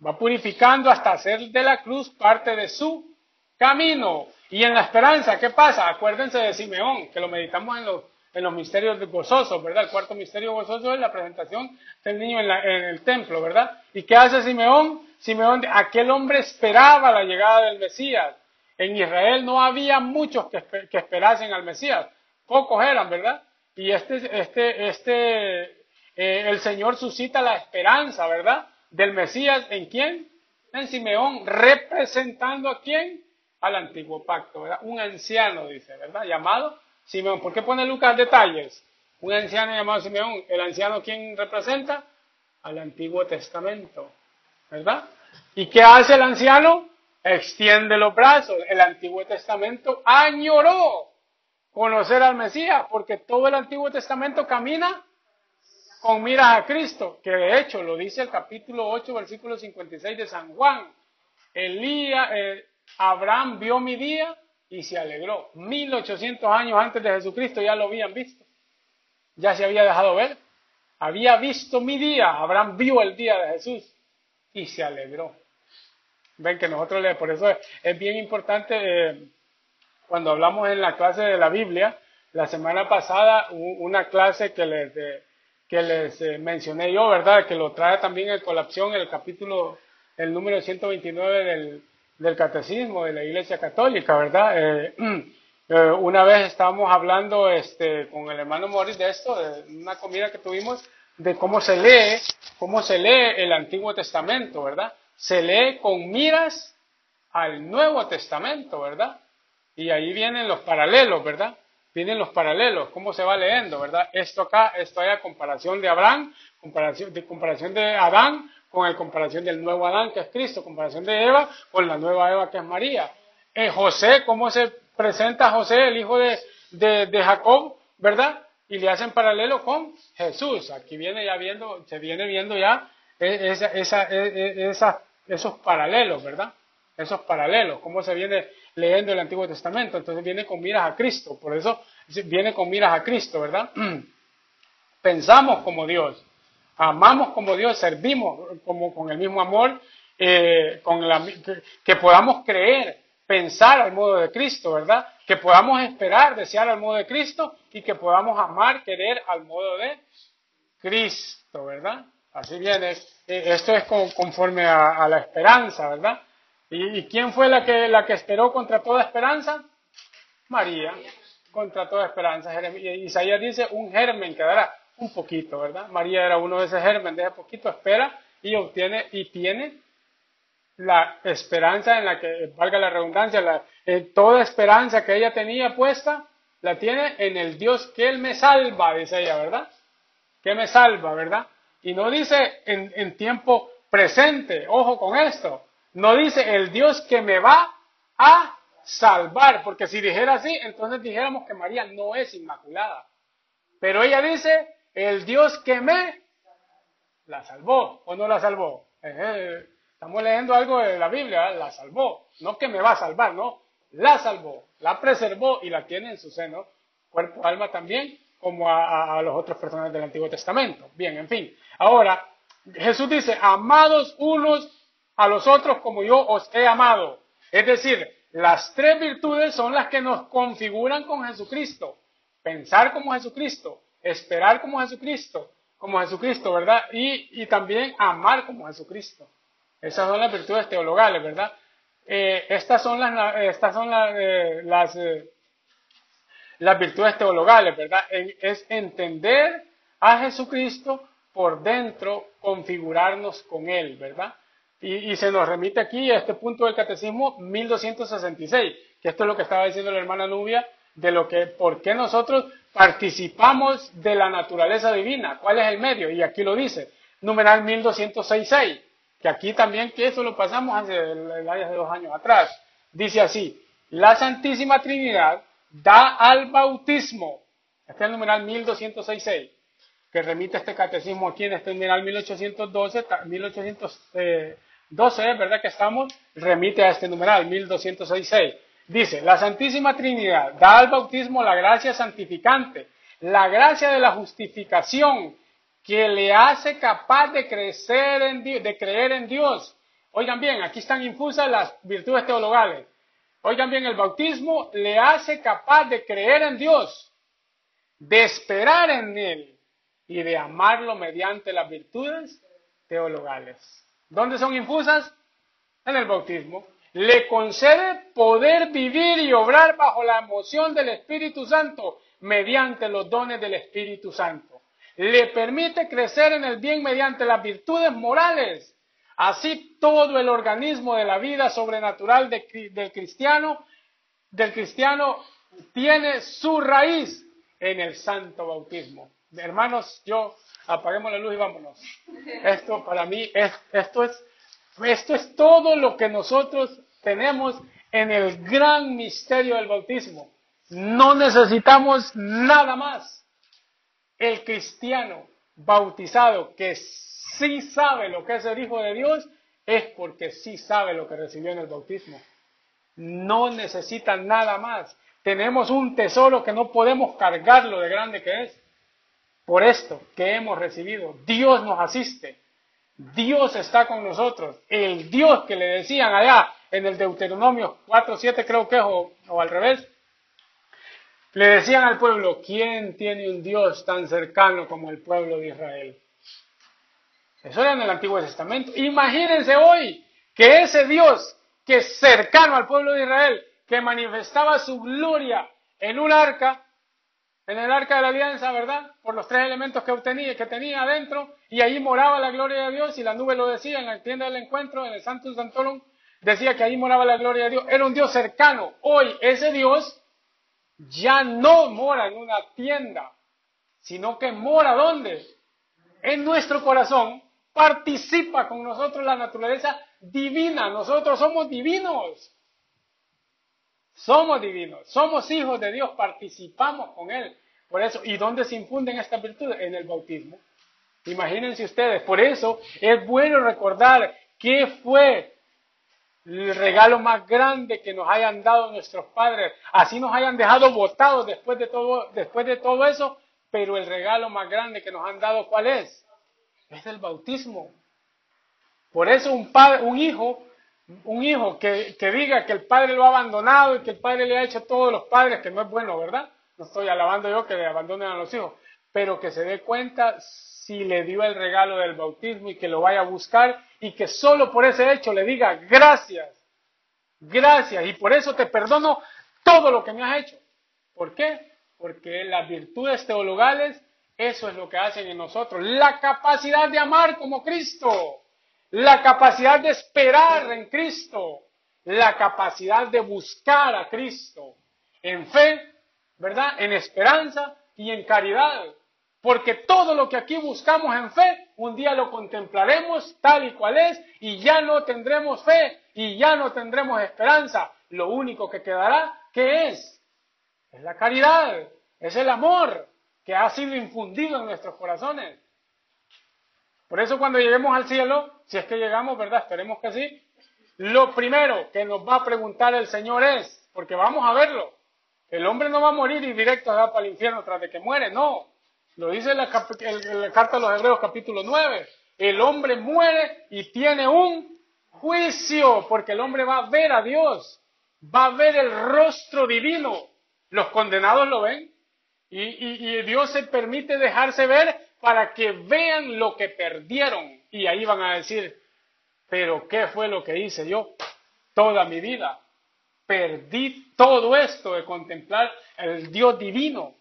Va purificando hasta hacer de la cruz parte de su camino. Y en la esperanza, ¿qué pasa? Acuérdense de Simeón, que lo meditamos en los, en los misterios gozosos, ¿verdad? El cuarto misterio gozoso es la presentación del niño en, el templo, ¿verdad? ¿Y qué hace Simeón? Simeón, aquel hombre esperaba la llegada del Mesías. En Israel no había muchos que, que esperasen al Mesías, pocos eran, ¿verdad? Y este, este, este, eh, el Señor suscita la esperanza, ¿verdad? Del Mesías, ¿en quién? En Simeón, representando a quién? al antiguo pacto, ¿verdad? Un anciano, dice, ¿verdad? Llamado Simeón. ¿Por qué pone Lucas detalles? Un anciano llamado Simeón. ¿El anciano quién representa? Al Antiguo Testamento, ¿verdad? ¿Y qué hace el anciano? Extiende los brazos. El Antiguo Testamento añoró conocer al Mesías, porque todo el Antiguo Testamento camina con miras a Cristo, que de hecho lo dice el capítulo 8, versículo 56 de San Juan. Elías, eh, Abraham vio mi día y se alegró. 1800 años antes de Jesucristo ya lo habían visto. Ya se había dejado ver. Había visto mi día. Abraham vio el día de Jesús y se alegró. Ven que nosotros le, por eso es, bien importante eh, cuando hablamos en la clase de la Biblia, la semana pasada una clase que les, que les eh, mencioné yo, ¿verdad? Que lo trae también el colapsión, el capítulo, el número 129 del, del catecismo de la Iglesia Católica, ¿verdad? Eh, [CLEARS THROAT] eh, una vez estábamos hablando este, con el hermano Morris de esto, de una comida que tuvimos, de cómo se lee, cómo se lee el Antiguo Testamento, ¿verdad? Se lee con miras al Nuevo Testamento, ¿verdad? Y ahí vienen los paralelos, ¿verdad? Vienen los paralelos, cómo se va leyendo, ¿verdad? Esto acá, esto allá, comparación de Abraham, comparación de, comparación de Adán con el comparación del nuevo Adán, que es Cristo, comparación de Eva, con la nueva Eva, que es María. En José, ¿cómo se presenta José, el hijo de, de, Jacob, verdad? y le hacen paralelo con Jesús. Aquí viene ya viendo, se viene viendo ya e, esa, e, e, esos paralelos, ¿verdad? Esos paralelos, cómo se viene leyendo el Antiguo Testamento. Entonces viene con miras a Cristo, por eso viene con miras a Cristo, ¿verdad? [CLEARS THROAT] Pensamos como Dios, amamos como Dios, servimos como con el mismo amor, eh, con la, que podamos creer pensar al modo de Cristo, ¿verdad? Que podamos esperar, desear al modo de Cristo y que podamos amar, querer al modo de Cristo, ¿verdad? Así viene. Eh, esto es conforme a, la esperanza, ¿verdad? ¿Y, quién fue la que, la que esperó contra toda esperanza? María, contra toda esperanza. Isaías dice, un germen quedará, un poquito, ¿verdad? María era uno de esos germen, de poquito espera y obtiene y tiene la esperanza en la que, valga la redundancia, la, eh, toda esperanza que ella tenía puesta, la tiene en el Dios que Él me salva, dice ella, ¿verdad? Que me salva, ¿verdad? Y no dice en tiempo presente, ojo con esto, no dice el Dios que me va a salvar, porque si dijera así, entonces dijéramos que María no es inmaculada. Pero ella dice, el Dios que me la salvó o no la salvó. Estamos leyendo algo de la Biblia, la salvó, no que me va a salvar, no, la salvó, la preservó y la tiene en su seno, cuerpo, alma también, como a, a los otros personajes del Antiguo Testamento. Bien, en fin. Ahora, Jesús dice, amados unos a los otros como yo os he amado. Es decir, las tres virtudes son las que nos configuran con Jesucristo. Pensar como Jesucristo, esperar como Jesucristo, como Jesucristo, ¿verdad? Y, y también amar como Jesucristo. Esas son las virtudes teologales, ¿verdad? Eh, estas son las, estas son las, eh, las, eh, las, virtudes teologales, ¿verdad? es entender a Jesucristo por dentro, configurarnos con Él, ¿verdad? Y, se nos remite aquí a este punto del catecismo 1266, que esto es lo que estaba diciendo la hermana Nubia, de lo que, por qué nosotros participamos de la naturaleza divina, cuál es el medio, y aquí lo dice, numeral 1266 que aquí también, que eso lo pasamos hace de dos años atrás. Dice así, la Santísima Trinidad da al bautismo, este es el numeral 1266, que remite este catecismo aquí en este numeral 1812, 1812, ¿verdad que estamos? Remite a este numeral 1266. Dice, la Santísima Trinidad da al bautismo la gracia santificante, la gracia de la justificación, que le hace capaz de crecer en de creer en Dios. Oigan bien, aquí están infusas las virtudes teologales. Oigan bien, el bautismo le hace capaz de creer en Dios, de esperar en Él y de amarlo mediante las virtudes teologales. ¿Dónde son infusas? En el bautismo. Le concede poder vivir y obrar bajo la emoción del Espíritu Santo mediante los dones del Espíritu Santo le permite crecer en el bien mediante las virtudes morales. Así todo el organismo de la vida sobrenatural del cristiano, del cristiano tiene su raíz en el santo bautismo. Hermanos, yo apaguemos la luz y vámonos. Esto para mí es, esto es, esto es todo lo que nosotros tenemos en el gran misterio del bautismo. No necesitamos nada más el cristiano bautizado que sí sabe lo que es el Hijo de Dios es porque sí sabe lo que recibió en el bautismo. No necesita nada más. Tenemos un tesoro que no podemos cargarlo de grande que es. Por esto que hemos recibido, Dios nos asiste. Dios está con nosotros. El Dios que le decían allá en el Deuteronomio 4.7 creo que es, o, al revés, le decían al pueblo, ¿quién tiene un Dios tan cercano como el pueblo de Israel? Eso era en el Antiguo Testamento. Imagínense hoy que ese Dios que es cercano al pueblo de Israel, que manifestaba su gloria en un arca, en el arca de la alianza, ¿verdad? Por los tres elementos que obtenía, que tenía adentro, y ahí moraba la gloria de Dios, y la nube lo decía en la tienda del encuentro, en el Santo Santorum, decía que ahí moraba la gloria de Dios. Era un Dios cercano. Hoy ese Dios ya no mora en una tienda, sino que mora ¿dónde? En nuestro corazón, participa con nosotros la naturaleza divina. Nosotros somos divinos. Somos divinos, somos hijos de Dios, participamos con Él, Por eso, ¿y dónde se infunden estas virtudes? En el bautismo. Imagínense ustedes, por eso es bueno recordar qué fue el regalo más grande que nos hayan dado nuestros padres. Así nos hayan dejado votados después de todo, después de todo eso, pero el regalo más grande que nos han dado, ¿cuál es? Es el bautismo. Por eso un padre, un hijo, un hijo que, que diga que el padre lo ha abandonado y que el padre le ha hecho a todos los padres, que no es bueno, ¿verdad? No estoy alabando yo que le abandonen a los hijos, pero que se dé cuenta si le dio el regalo del bautismo y que lo vaya a buscar y que solo por ese hecho le diga gracias, gracias y por eso te perdono todo lo que me has hecho. ¿Por qué? Porque las virtudes teologales, eso es lo que hacen en nosotros. La capacidad de amar como Cristo, la capacidad de esperar en Cristo, la capacidad de buscar a Cristo en fe, ¿verdad? En esperanza y en caridad. Porque todo lo que aquí buscamos en fe, un día lo contemplaremos tal y cual es y ya no tendremos fe y ya no tendremos esperanza. Lo único que quedará, ¿qué es? Es la caridad, es el amor que ha sido infundido en nuestros corazones. Por eso cuando lleguemos al cielo, si es que llegamos, ¿verdad? Esperemos que sí. Lo primero que nos va a preguntar el Señor es, porque vamos a verlo, el hombre no va a morir y directo va para el infierno tras de que muere, no. Lo dice la, la carta de los Hebreos capítulo 9. El hombre muere y tiene un juicio, porque el hombre va a ver a Dios, va a ver el rostro divino. Los condenados lo ven y, Dios se permite dejarse ver para que vean lo que perdieron y ahí van a decir, pero ¿qué fue lo que hice yo toda mi vida? Perdí todo esto de contemplar el Dios divino.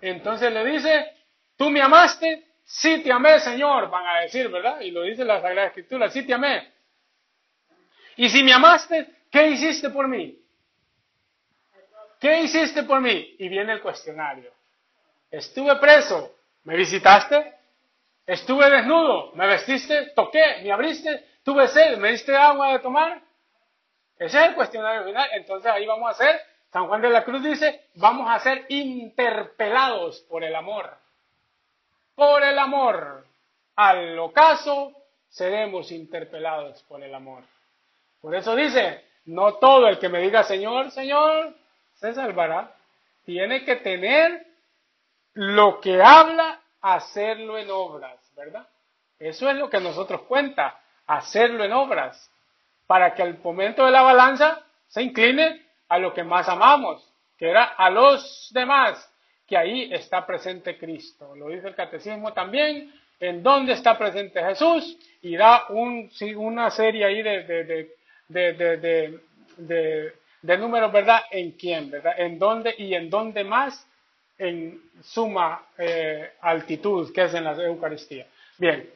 Entonces le dice, tú me amaste, sí te amé, Señor, van a decir, ¿verdad? Y lo dice la Sagrada Escritura, sí te amé. Y si me amaste, ¿qué hiciste por mí? ¿Qué hiciste por mí? Y viene el cuestionario. Estuve preso, ¿me visitaste? Estuve desnudo, ¿me vestiste? ¿Toqué? ¿Me abriste? ¿Tuve sed? ¿Me diste agua de tomar? Ese es el cuestionario final. Entonces ahí vamos a hacer San Juan de la Cruz dice, vamos a ser interpelados por el amor. Por el amor. Al ocaso seremos interpelados por el amor. Por eso dice, no todo el que me diga Señor, Señor, se salvará. Tiene que tener lo que habla, hacerlo en obras, ¿verdad? Eso es lo que nosotros cuenta, hacerlo en obras, para que al momento de la balanza se incline a lo que más amamos, que era a los demás, que ahí está presente Cristo. Lo dice el catecismo también, en dónde está presente Jesús, y da un, una serie ahí de, de, números, ¿verdad? En quién, ¿verdad? En dónde y en dónde más, en suma eh, altitud, que es en la Eucaristía. Bien,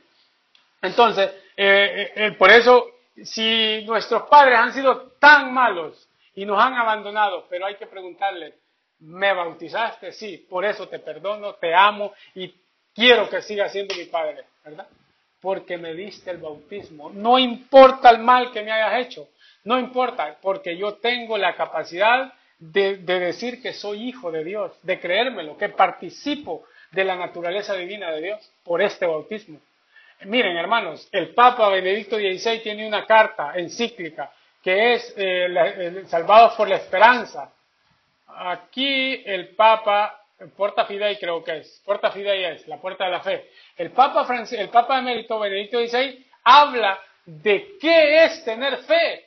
entonces, eh, eh, por eso, si nuestros padres han sido tan malos, y nos han abandonado, pero hay que preguntarle, ¿me bautizaste? Sí, por eso te perdono, te amo y quiero que sigas siendo mi padre, ¿verdad? Porque me diste el bautismo. No importa el mal que me hayas hecho, no importa, porque yo tengo la capacidad de, de decir que soy hijo de Dios, de creérmelo, que participo de la naturaleza divina de Dios por este bautismo. Miren, hermanos, el Papa Benedicto XVI tiene una carta encíclica que es eh, Salvados por la Esperanza. Aquí el Papa, Porta Fidei creo que es, Porta Fidei es, la puerta de la fe. El Papa, el Papa Benedicto XVI habla de qué es tener fe.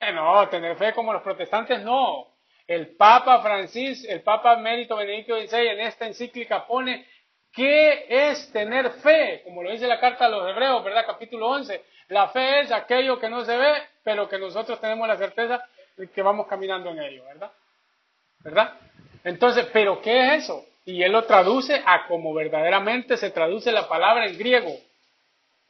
Eh, no, tener fe como los protestantes no. El Papa Francis, el Papa emérito Benedicto XVI en esta encíclica pone qué es tener fe, como lo dice la carta a los hebreos, ¿verdad? Capítulo 11. La fe es aquello que no se ve, pero que nosotros tenemos la certeza de que vamos caminando en ello, ¿verdad? ¿Verdad? Entonces, ¿pero qué es eso? Y él lo traduce a como verdaderamente se traduce la palabra en griego,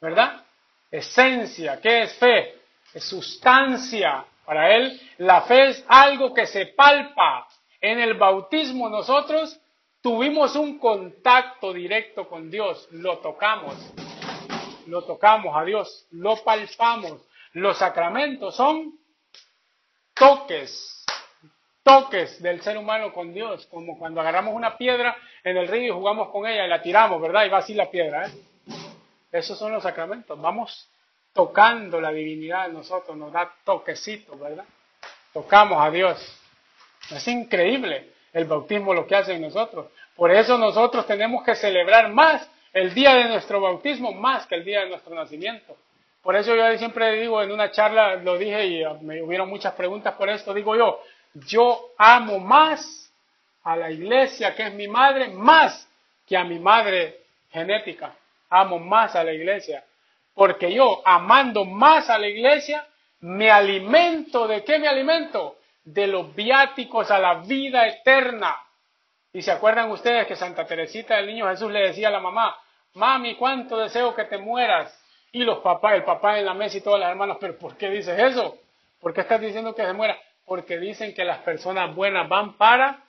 ¿verdad? Esencia, ¿qué es fe? Es sustancia. Para él, la fe es algo que se palpa. En el bautismo nosotros tuvimos un contacto directo con Dios, lo tocamos, lo tocamos a Dios, lo palpamos, los sacramentos son toques, toques del ser humano con Dios, como cuando agarramos una piedra en el río y jugamos con ella y la tiramos, ¿verdad? Y va así la piedra, ¿eh? Esos son los sacramentos. Vamos tocando la divinidad en nosotros, nos da toquecitos, ¿verdad? Tocamos a Dios. Es increíble el bautismo lo que hace en nosotros. Por eso nosotros tenemos que celebrar más el día de nuestro bautismo más que el día de nuestro nacimiento. Por eso yo siempre digo en una charla, lo dije y me hubieron muchas preguntas por esto, digo yo, yo amo más a la iglesia que es mi madre, más que a mi madre genética. Amo más a la iglesia. Porque yo, amando más a la iglesia, me alimento. ¿De qué me alimento? De los viáticos a la vida eterna. Y se acuerdan ustedes que Santa Teresita del Niño Jesús le decía a la mamá, mami, cuánto deseo que te mueras. Y los papás, el papá en la mesa y todas las hermanas, pero ¿por qué dices eso? ¿Por qué estás diciendo que se muera? Porque dicen que las personas buenas van para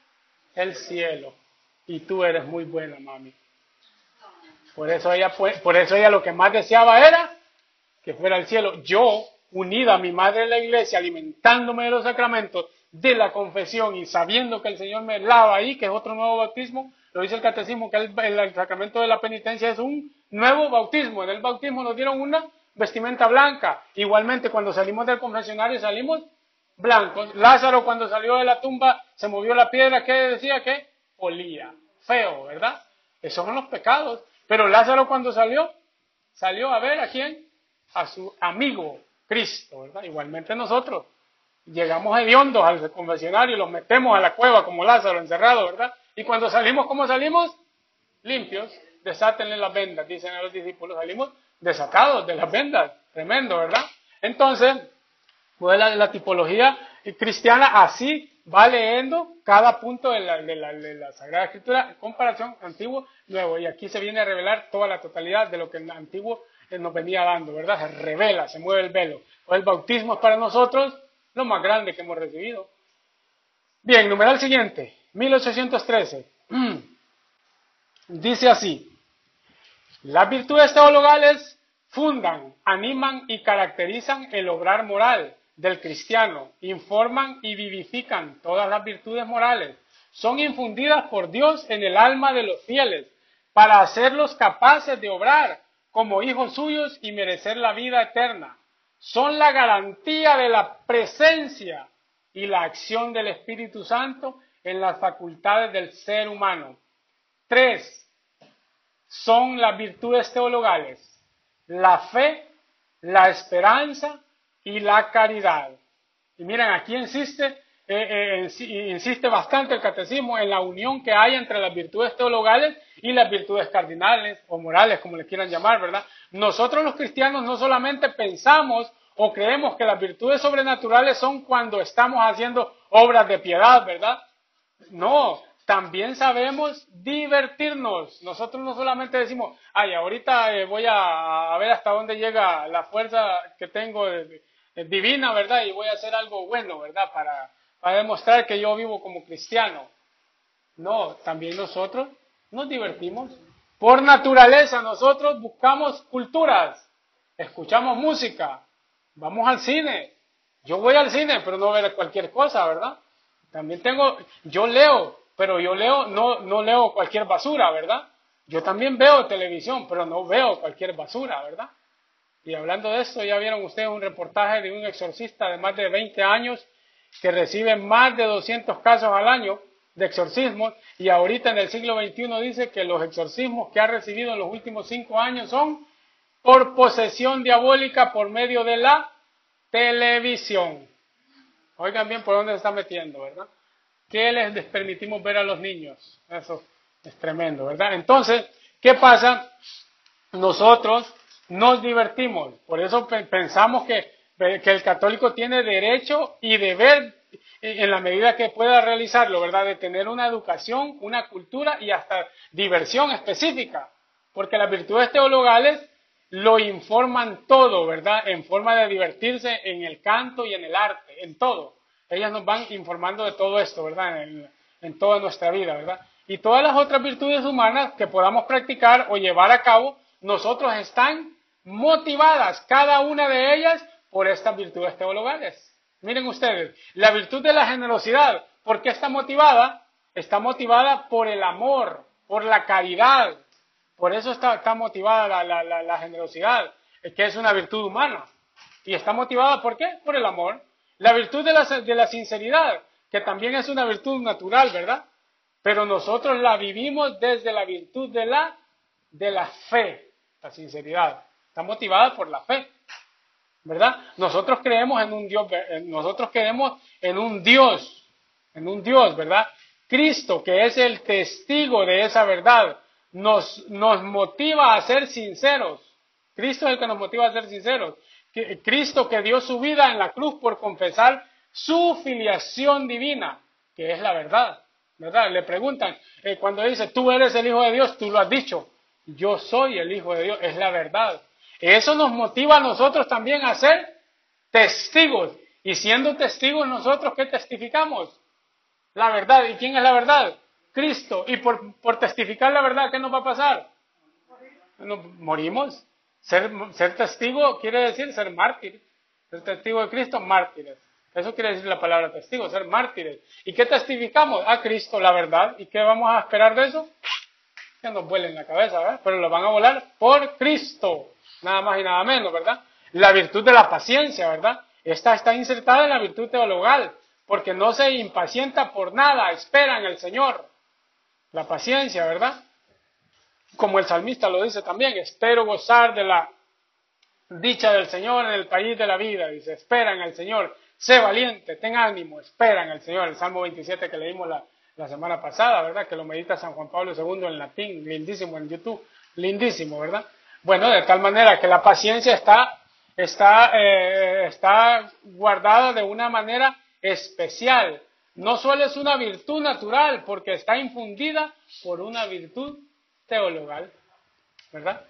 el cielo. Y tú eres muy buena, mami. Por eso ella, por eso ella lo que más deseaba era que fuera al cielo. Yo, unida a mi madre en la iglesia, alimentándome de los sacramentos, de la confesión y sabiendo que el Señor me lava ahí, que es otro nuevo bautismo, lo dice el catecismo, que el, sacramento de la penitencia es un nuevo bautismo. En el bautismo nos dieron una vestimenta blanca. Igualmente, cuando salimos del confesionario salimos blancos. Lázaro cuando salió de la tumba se movió la piedra, ¿qué decía? Que olía. Feo, ¿verdad? Esos son los pecados. Pero Lázaro cuando salió, salió a ver a quién? A su amigo Cristo, ¿verdad? Igualmente nosotros. Llegamos hediondos al confesionario los metemos a la cueva como Lázaro encerrado, ¿verdad? Y cuando salimos, ¿cómo salimos? Limpios. Desátenle las vendas, dicen a los discípulos. Salimos desatados de las vendas. Tremendo, ¿verdad? Entonces, pues la, tipología cristiana así va leyendo cada punto de la, de la, Sagrada Escritura, comparación antiguo, nuevo. Y aquí se viene a revelar toda la totalidad de lo que el antiguo nos venía dando, ¿verdad? Se revela, se mueve el velo. Pues el bautismo es para nosotros lo más grande que hemos recibido. Bien, numeral siguiente, 1813. [CLEARS THROAT] Dice así, las virtudes teologales fundan, animan y caracterizan el obrar moral del cristiano, informan y vivifican todas las virtudes morales, son infundidas por Dios en el alma de los fieles para hacerlos capaces de obrar como hijos suyos y merecer la vida eterna. Son la garantía de la presencia y la acción del Espíritu Santo en las facultades del ser humano. Tres, son las virtudes teologales, la fe, la esperanza y la caridad. Y miren, aquí insiste, eh, eh, insiste bastante el catecismo en la unión que hay entre las virtudes teologales y las virtudes cardinales o morales, como les quieran llamar, ¿verdad? Nosotros los cristianos no solamente pensamos o creemos que las virtudes sobrenaturales son cuando estamos haciendo obras de piedad, ¿verdad? No, también sabemos divertirnos. Nosotros no solamente decimos, ay, ahorita eh, voy a, ver hasta dónde llega la fuerza que tengo divina, ¿verdad? Y voy a hacer algo bueno, ¿verdad? Para, para demostrar que yo vivo como cristiano. No, también nosotros nos divertimos. Por naturaleza nosotros buscamos culturas, escuchamos música, vamos al cine. Yo voy al cine, pero no ver cualquier cosa, ¿verdad? También tengo, yo leo, pero yo leo, no, no leo cualquier basura, ¿verdad? Yo también veo televisión, pero no veo cualquier basura, ¿verdad? Y hablando de esto, ya vieron ustedes un reportaje de un exorcista de más de 20 años que recibe más de 200 casos al año de exorcismos y ahorita en el siglo XXI dice que los exorcismos que ha recibido en los últimos cinco años son por posesión diabólica por medio de la televisión. Oigan bien por dónde se está metiendo, ¿verdad? ¿Qué les permitimos ver a los niños? Eso es tremendo, ¿verdad? Entonces, ¿qué pasa? Nosotros nos divertimos. Por eso pensamos que, que el católico tiene derecho y deber en la medida que pueda realizarlo, ¿verdad? De tener una educación, una cultura y hasta diversión específica. Porque las virtudes teologales lo informan todo, ¿verdad? En forma de divertirse en el canto y en el arte, en todo. Ellas nos van informando de todo esto, ¿verdad? En, en toda nuestra vida, ¿verdad? Y todas las otras virtudes humanas que podamos practicar o llevar a cabo, nosotros están motivadas, cada una de ellas, por estas virtudes teologales. Miren ustedes, la virtud de la generosidad, ¿Por qué está motivada? Está motivada por el amor, por la caridad. Por eso está, está motivada la, la, la, generosidad, que es una virtud humana. Y está motivada, ¿por qué? Por el amor. La virtud de la, de la sinceridad, que también es una virtud natural, ¿verdad? Pero nosotros la vivimos desde la virtud de la, de la fe, la sinceridad. Está motivada por la fe. ¿verdad? Nosotros creemos en un Dios, nosotros creemos en un Dios, en un Dios, ¿verdad? Cristo, que es el testigo de esa verdad, nos, nos motiva a ser sinceros. Cristo es el que nos motiva a ser sinceros. Cristo que dio su vida en la cruz por confesar su filiación divina, que es la verdad, ¿verdad? Le preguntan, eh, cuando dice, tú eres el Hijo de Dios, tú lo has dicho, yo soy el Hijo de Dios, es la verdad. Eso nos motiva a nosotros también a ser testigos. Y siendo testigos nosotros, ¿qué testificamos? La verdad. ¿Y quién es la verdad? Cristo. Y por, por testificar la verdad, ¿qué nos va a pasar? morimos. Ser, ser testigo quiere decir ser mártir. Ser testigo de Cristo, mártires. Eso quiere decir la palabra testigo, ser mártires. ¿Y qué testificamos? A Cristo, la verdad. ¿Y qué vamos a esperar de eso? Que nos vuelen la cabeza, ¿verdad? Pero lo van a volar por Cristo nada más y nada menos, ¿verdad? La virtud de la paciencia, ¿verdad? Esta está insertada en la virtud teologal, porque no se impacienta por nada, espera en el Señor. La paciencia, ¿verdad? Como el salmista lo dice también, espero gozar de la dicha del Señor en el país de la vida. Dice, espera en el Señor, sé valiente, ten ánimo, espera en el Señor. El Salmo 27 que leímos la, la semana pasada, ¿verdad? Que lo medita San Juan Pablo II en latín, lindísimo en YouTube, lindísimo, ¿verdad? Bueno, de tal manera que la paciencia está, está, eh, está guardada de una manera especial. No solo es una virtud natural, porque está infundida por una virtud teologal. ¿Verdad?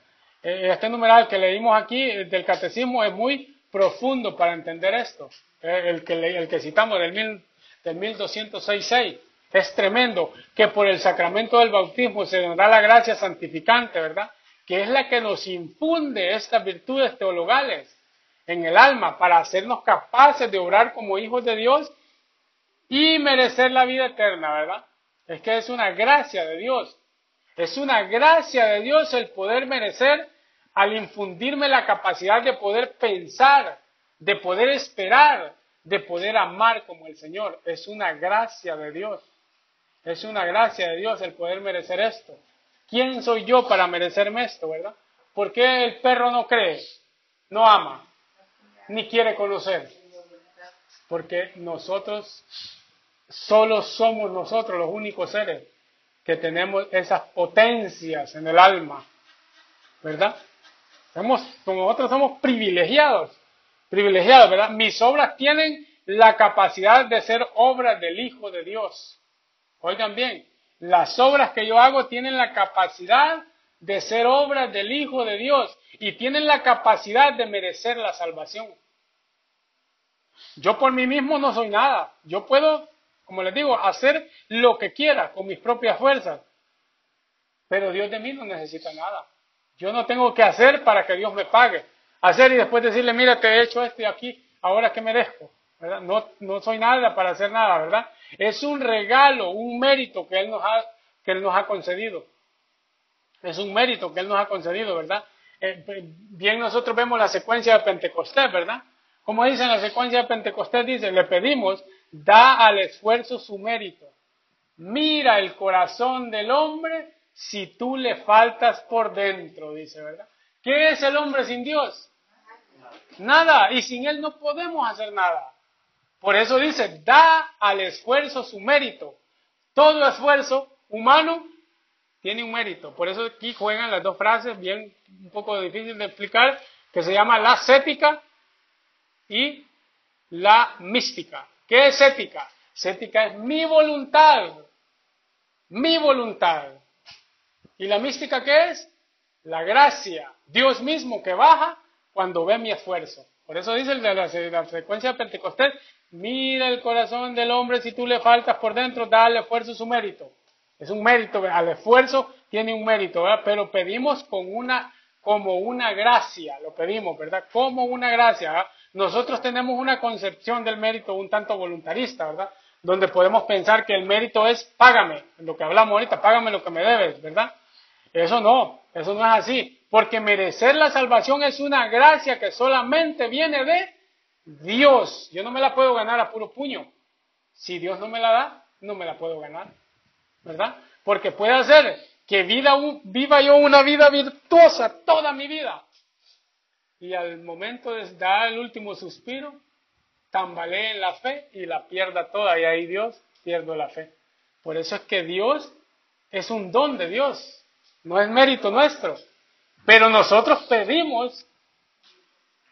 Eh, este numeral que leímos aquí eh, del catecismo es muy profundo para entender esto. El que, el que citamos del, mil, del 1206.6 es tremendo que por el sacramento del bautismo se nos da la gracia santificante, ¿verdad? Que es la que nos infunde estas virtudes teologales en el alma para hacernos capaces de obrar como hijos de Dios y merecer la vida eterna, ¿verdad? Es que es una gracia de Dios. Es una gracia de Dios el poder merecer al infundirme la capacidad de poder pensar, de poder esperar, de poder amar como el Señor. Es una gracia de Dios. Es una gracia de Dios el poder merecer esto. ¿Quién soy yo para merecerme esto, verdad? ¿Por qué el perro no cree, no ama, ni quiere conocer? Porque nosotros, solo somos nosotros los únicos seres que tenemos esas potencias en el alma, ¿verdad? Somos, nosotros somos privilegiados, privilegiados, ¿verdad? Mis obras tienen la capacidad de ser obras del Hijo de Dios. Oigan bien, las obras que yo hago tienen la capacidad de ser obras del Hijo de Dios y tienen la capacidad de merecer la salvación. Yo por mí mismo no soy nada. Yo puedo, como les digo, hacer lo que quiera con mis propias fuerzas. Pero Dios de mí no necesita nada. Yo no tengo que hacer para que Dios me pague. Hacer y después decirle, mira, te he hecho esto y aquí, ahora que merezco. No, no soy nada para hacer nada, ¿verdad? Es un regalo, un mérito que Él nos ha, que Él nos ha concedido. Es un mérito que Él nos ha concedido, ¿verdad? Eh, bien nosotros vemos la secuencia de Pentecostés, ¿verdad? Como dice en la secuencia de Pentecostés, dice, le pedimos, da al esfuerzo su mérito. Mira el corazón del hombre si tú le faltas por dentro, dice, ¿verdad? ¿Qué es el hombre sin Dios? Nada, y sin Él no podemos hacer nada. Por eso dice, da al esfuerzo su mérito. Todo esfuerzo humano tiene un mérito. Por eso aquí juegan las dos frases, bien un poco difícil de explicar, que se llama la cética y la mística. ¿Qué es ética? Cética es mi voluntad, mi voluntad. ¿Y la mística qué es? La gracia, Dios mismo que baja cuando ve mi esfuerzo. Por eso dice de la, la secuencia de Pentecostés, Mira el corazón del hombre, si tú le faltas por dentro, dale esfuerzo su mérito. Es un mérito, al esfuerzo tiene un mérito, ¿verdad? Pero pedimos con una, como una gracia, lo pedimos, ¿verdad? Como una gracia. Nosotros tenemos una concepción del mérito un tanto voluntarista, ¿verdad? donde podemos pensar que el mérito es págame, lo que hablamos ahorita, págame lo que me debes, ¿verdad? Eso no, eso no es así, porque merecer la salvación es una gracia que solamente viene de Dios. Yo no me la puedo ganar a puro puño. Si Dios no me la da, no me la puedo ganar, ¿verdad? Porque puede hacer que viva yo una vida virtuosa toda mi vida. Y al momento de dar el último suspiro, tambalee en la fe y la pierda toda. Y ahí Dios pierdo la fe. Por eso es que Dios es un don de Dios, no es mérito nuestro. Pero nosotros pedimos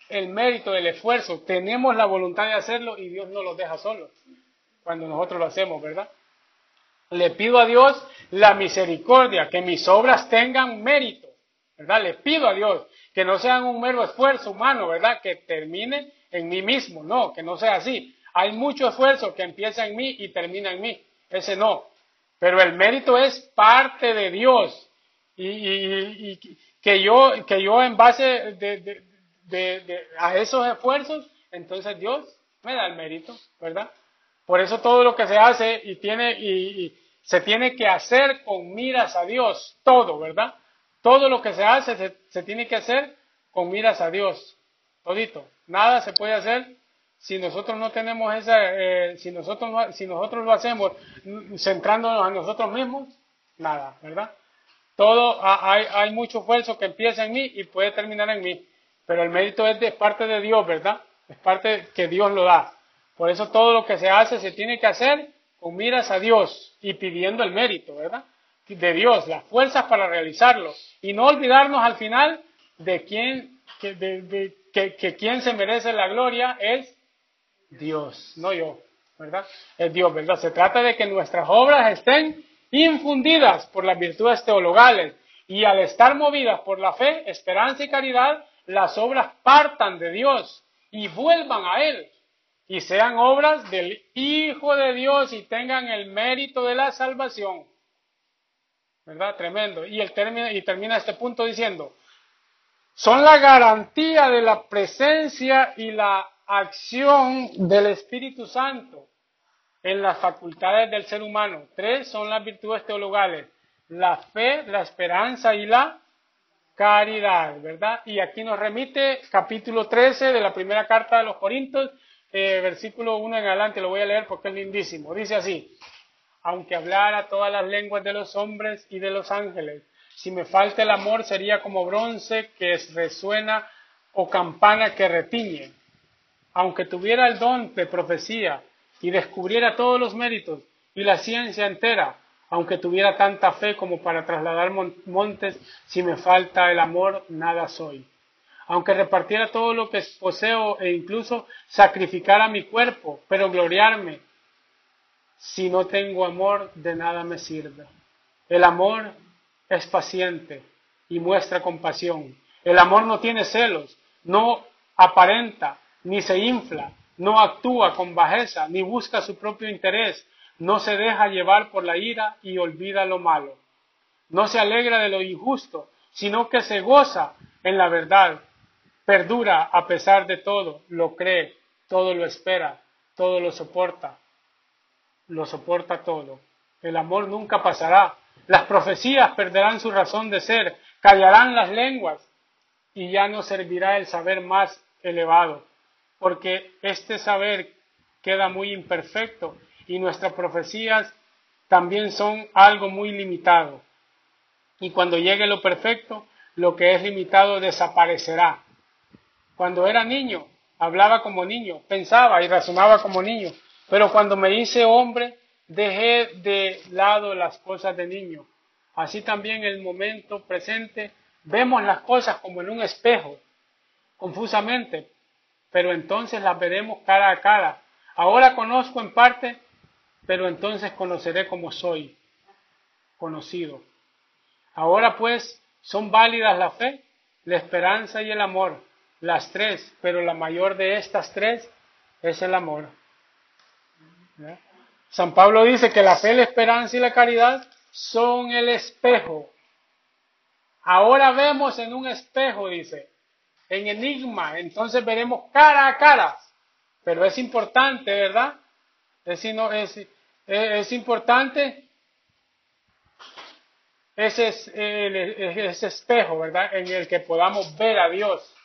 el mérito, el esfuerzo, tenemos la voluntad de hacerlo y Dios no lo deja solo cuando nosotros lo hacemos, ¿verdad? Le pido a Dios la misericordia, que mis obras tengan mérito, ¿verdad? Le pido a Dios que no sean un mero esfuerzo humano, ¿verdad? Que termine en mí mismo, no, que no sea así. Hay mucho esfuerzo que empieza en mí y termina en mí, ese no. Pero el mérito es parte de Dios y, que, yo, que yo en base de, a esos esfuerzos, entonces Dios me da el mérito, ¿verdad? Por eso todo lo que se hace y tiene y, se tiene que hacer con miras a Dios, todo, ¿verdad? Todo lo que se hace se, tiene que hacer con miras a Dios, todito. Nada se puede hacer si nosotros no tenemos esa, eh, si nosotros si nosotros lo hacemos centrándonos a nosotros mismos, nada, ¿verdad? Todo hay, hay mucho esfuerzo que empieza en mí y puede terminar en mí, pero el mérito es parte de Dios, ¿verdad? Es parte que Dios lo da. Por eso todo lo que se hace se tiene que hacer con miras a Dios y pidiendo el mérito, ¿verdad? De Dios, las fuerzas para realizarlo. Y no olvidarnos al final de quién, que, de, que, quien se merece la gloria es Dios, no yo, ¿verdad? Es Dios, ¿verdad? Se trata de que nuestras obras estén infundidas por las virtudes teologales y al estar movidas por la fe, esperanza y caridad, las obras partan de Dios y vuelvan a Él y sean obras del Hijo de Dios y tengan el mérito de la salvación. ¿Verdad? Tremendo. Y, el término, y termina este punto diciendo, son la garantía de la presencia y la acción del Espíritu Santo en las facultades del ser humano. Tres son las virtudes teologales, la fe, la esperanza y la caridad, ¿verdad? Y aquí nos remite capítulo 13 de la primera carta de los Corintios, eh, versículo 1 en adelante, lo voy a leer porque es lindísimo. Dice así, aunque hablara todas las lenguas de los hombres y de los ángeles, si me falta el amor sería como bronce que resuena o campana que retiñe. Aunque tuviera el don de profecía y descubriera todos los méritos y la ciencia entera, aunque tuviera tanta fe como para trasladar montes, si me falta el amor, nada soy aunque repartiera todo lo que poseo e incluso sacrificara mi cuerpo, pero gloriarme, si no tengo amor, de nada me sirve. El amor es paciente y muestra compasión. El amor no tiene celos, no aparenta, ni se infla, no actúa con bajeza, ni busca su propio interés, no se deja llevar por la ira y olvida lo malo. No se alegra de lo injusto, sino que se goza en la verdad perdura a pesar de todo, lo cree, todo lo espera, todo lo soporta, lo soporta todo. El amor nunca pasará. Las profecías perderán su razón de ser, callarán las lenguas y ya no servirá el saber más elevado, porque este saber queda muy imperfecto y nuestras profecías también son algo muy limitado. Y cuando llegue lo perfecto, lo que es limitado desaparecerá. Cuando era niño, hablaba como niño, pensaba y razonaba como niño, pero cuando me hice hombre, dejé de lado las cosas de niño. Así también el momento presente vemos las cosas como en un espejo, confusamente, pero entonces las veremos cara a cara. Ahora conozco en parte, pero entonces conoceré como soy, conocido. Ahora pues son válidas la fe, la esperanza y el amor las tres, pero la mayor de estas tres es el amor. San Pablo dice que la fe, la esperanza y la caridad son el espejo. Ahora vemos en un espejo, dice, en enigma, entonces veremos cara a cara. Pero es importante, ¿verdad? Es, es, es importante ese, ese espejo, ¿verdad? En el que podamos ver a Dios.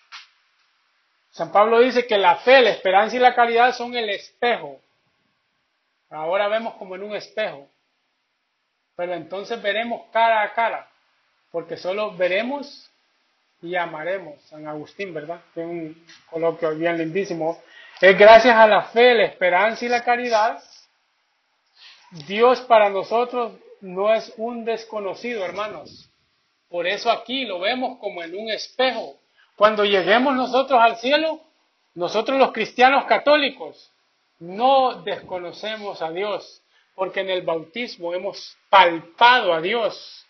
San Pablo dice que la fe, la esperanza y la caridad son el espejo. Ahora vemos como en un espejo. Pero entonces veremos cara a cara. Porque solo veremos y amaremos. San Agustín, ¿verdad? Tiene un coloquio bien lindísimo. Es gracias a la fe, la esperanza y la caridad. Dios para nosotros no es un desconocido, hermanos. Por eso aquí lo vemos como en un espejo. Cuando lleguemos nosotros al cielo, nosotros los cristianos católicos no desconocemos a Dios, porque en el bautismo hemos palpado a Dios.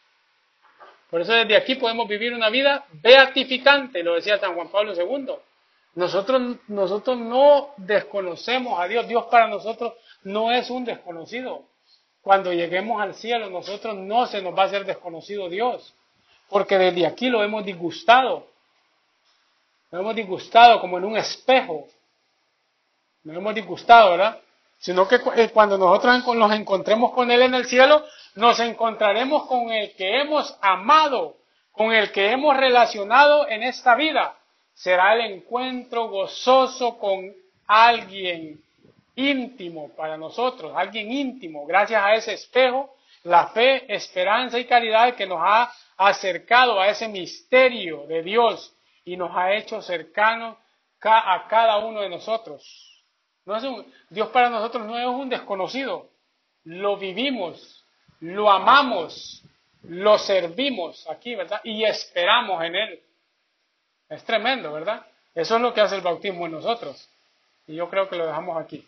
Por eso desde aquí podemos vivir una vida beatificante, lo decía San Juan Pablo II. Nosotros, nosotros no desconocemos a Dios, Dios para nosotros no es un desconocido. Cuando lleguemos al cielo, nosotros no se nos va a hacer desconocido Dios, porque desde aquí lo hemos disgustado. Nos hemos disgustado como en un espejo. Nos hemos disgustado, ¿verdad? Sino que eh, cuando nosotros nos encontremos con Él en el cielo, nos encontraremos con el que hemos amado, con el que hemos relacionado en esta vida. Será el encuentro gozoso con alguien íntimo para nosotros, alguien íntimo, gracias a ese espejo, la fe, esperanza y caridad que nos ha acercado a ese misterio de Dios y nos ha hecho cercanos a cada uno de nosotros. No es Dios para nosotros no es un desconocido, lo vivimos, lo amamos, lo servimos aquí, ¿verdad? Y esperamos en Él. Es tremendo, ¿verdad? Eso es lo que hace el bautismo en nosotros. Y yo creo que lo dejamos aquí.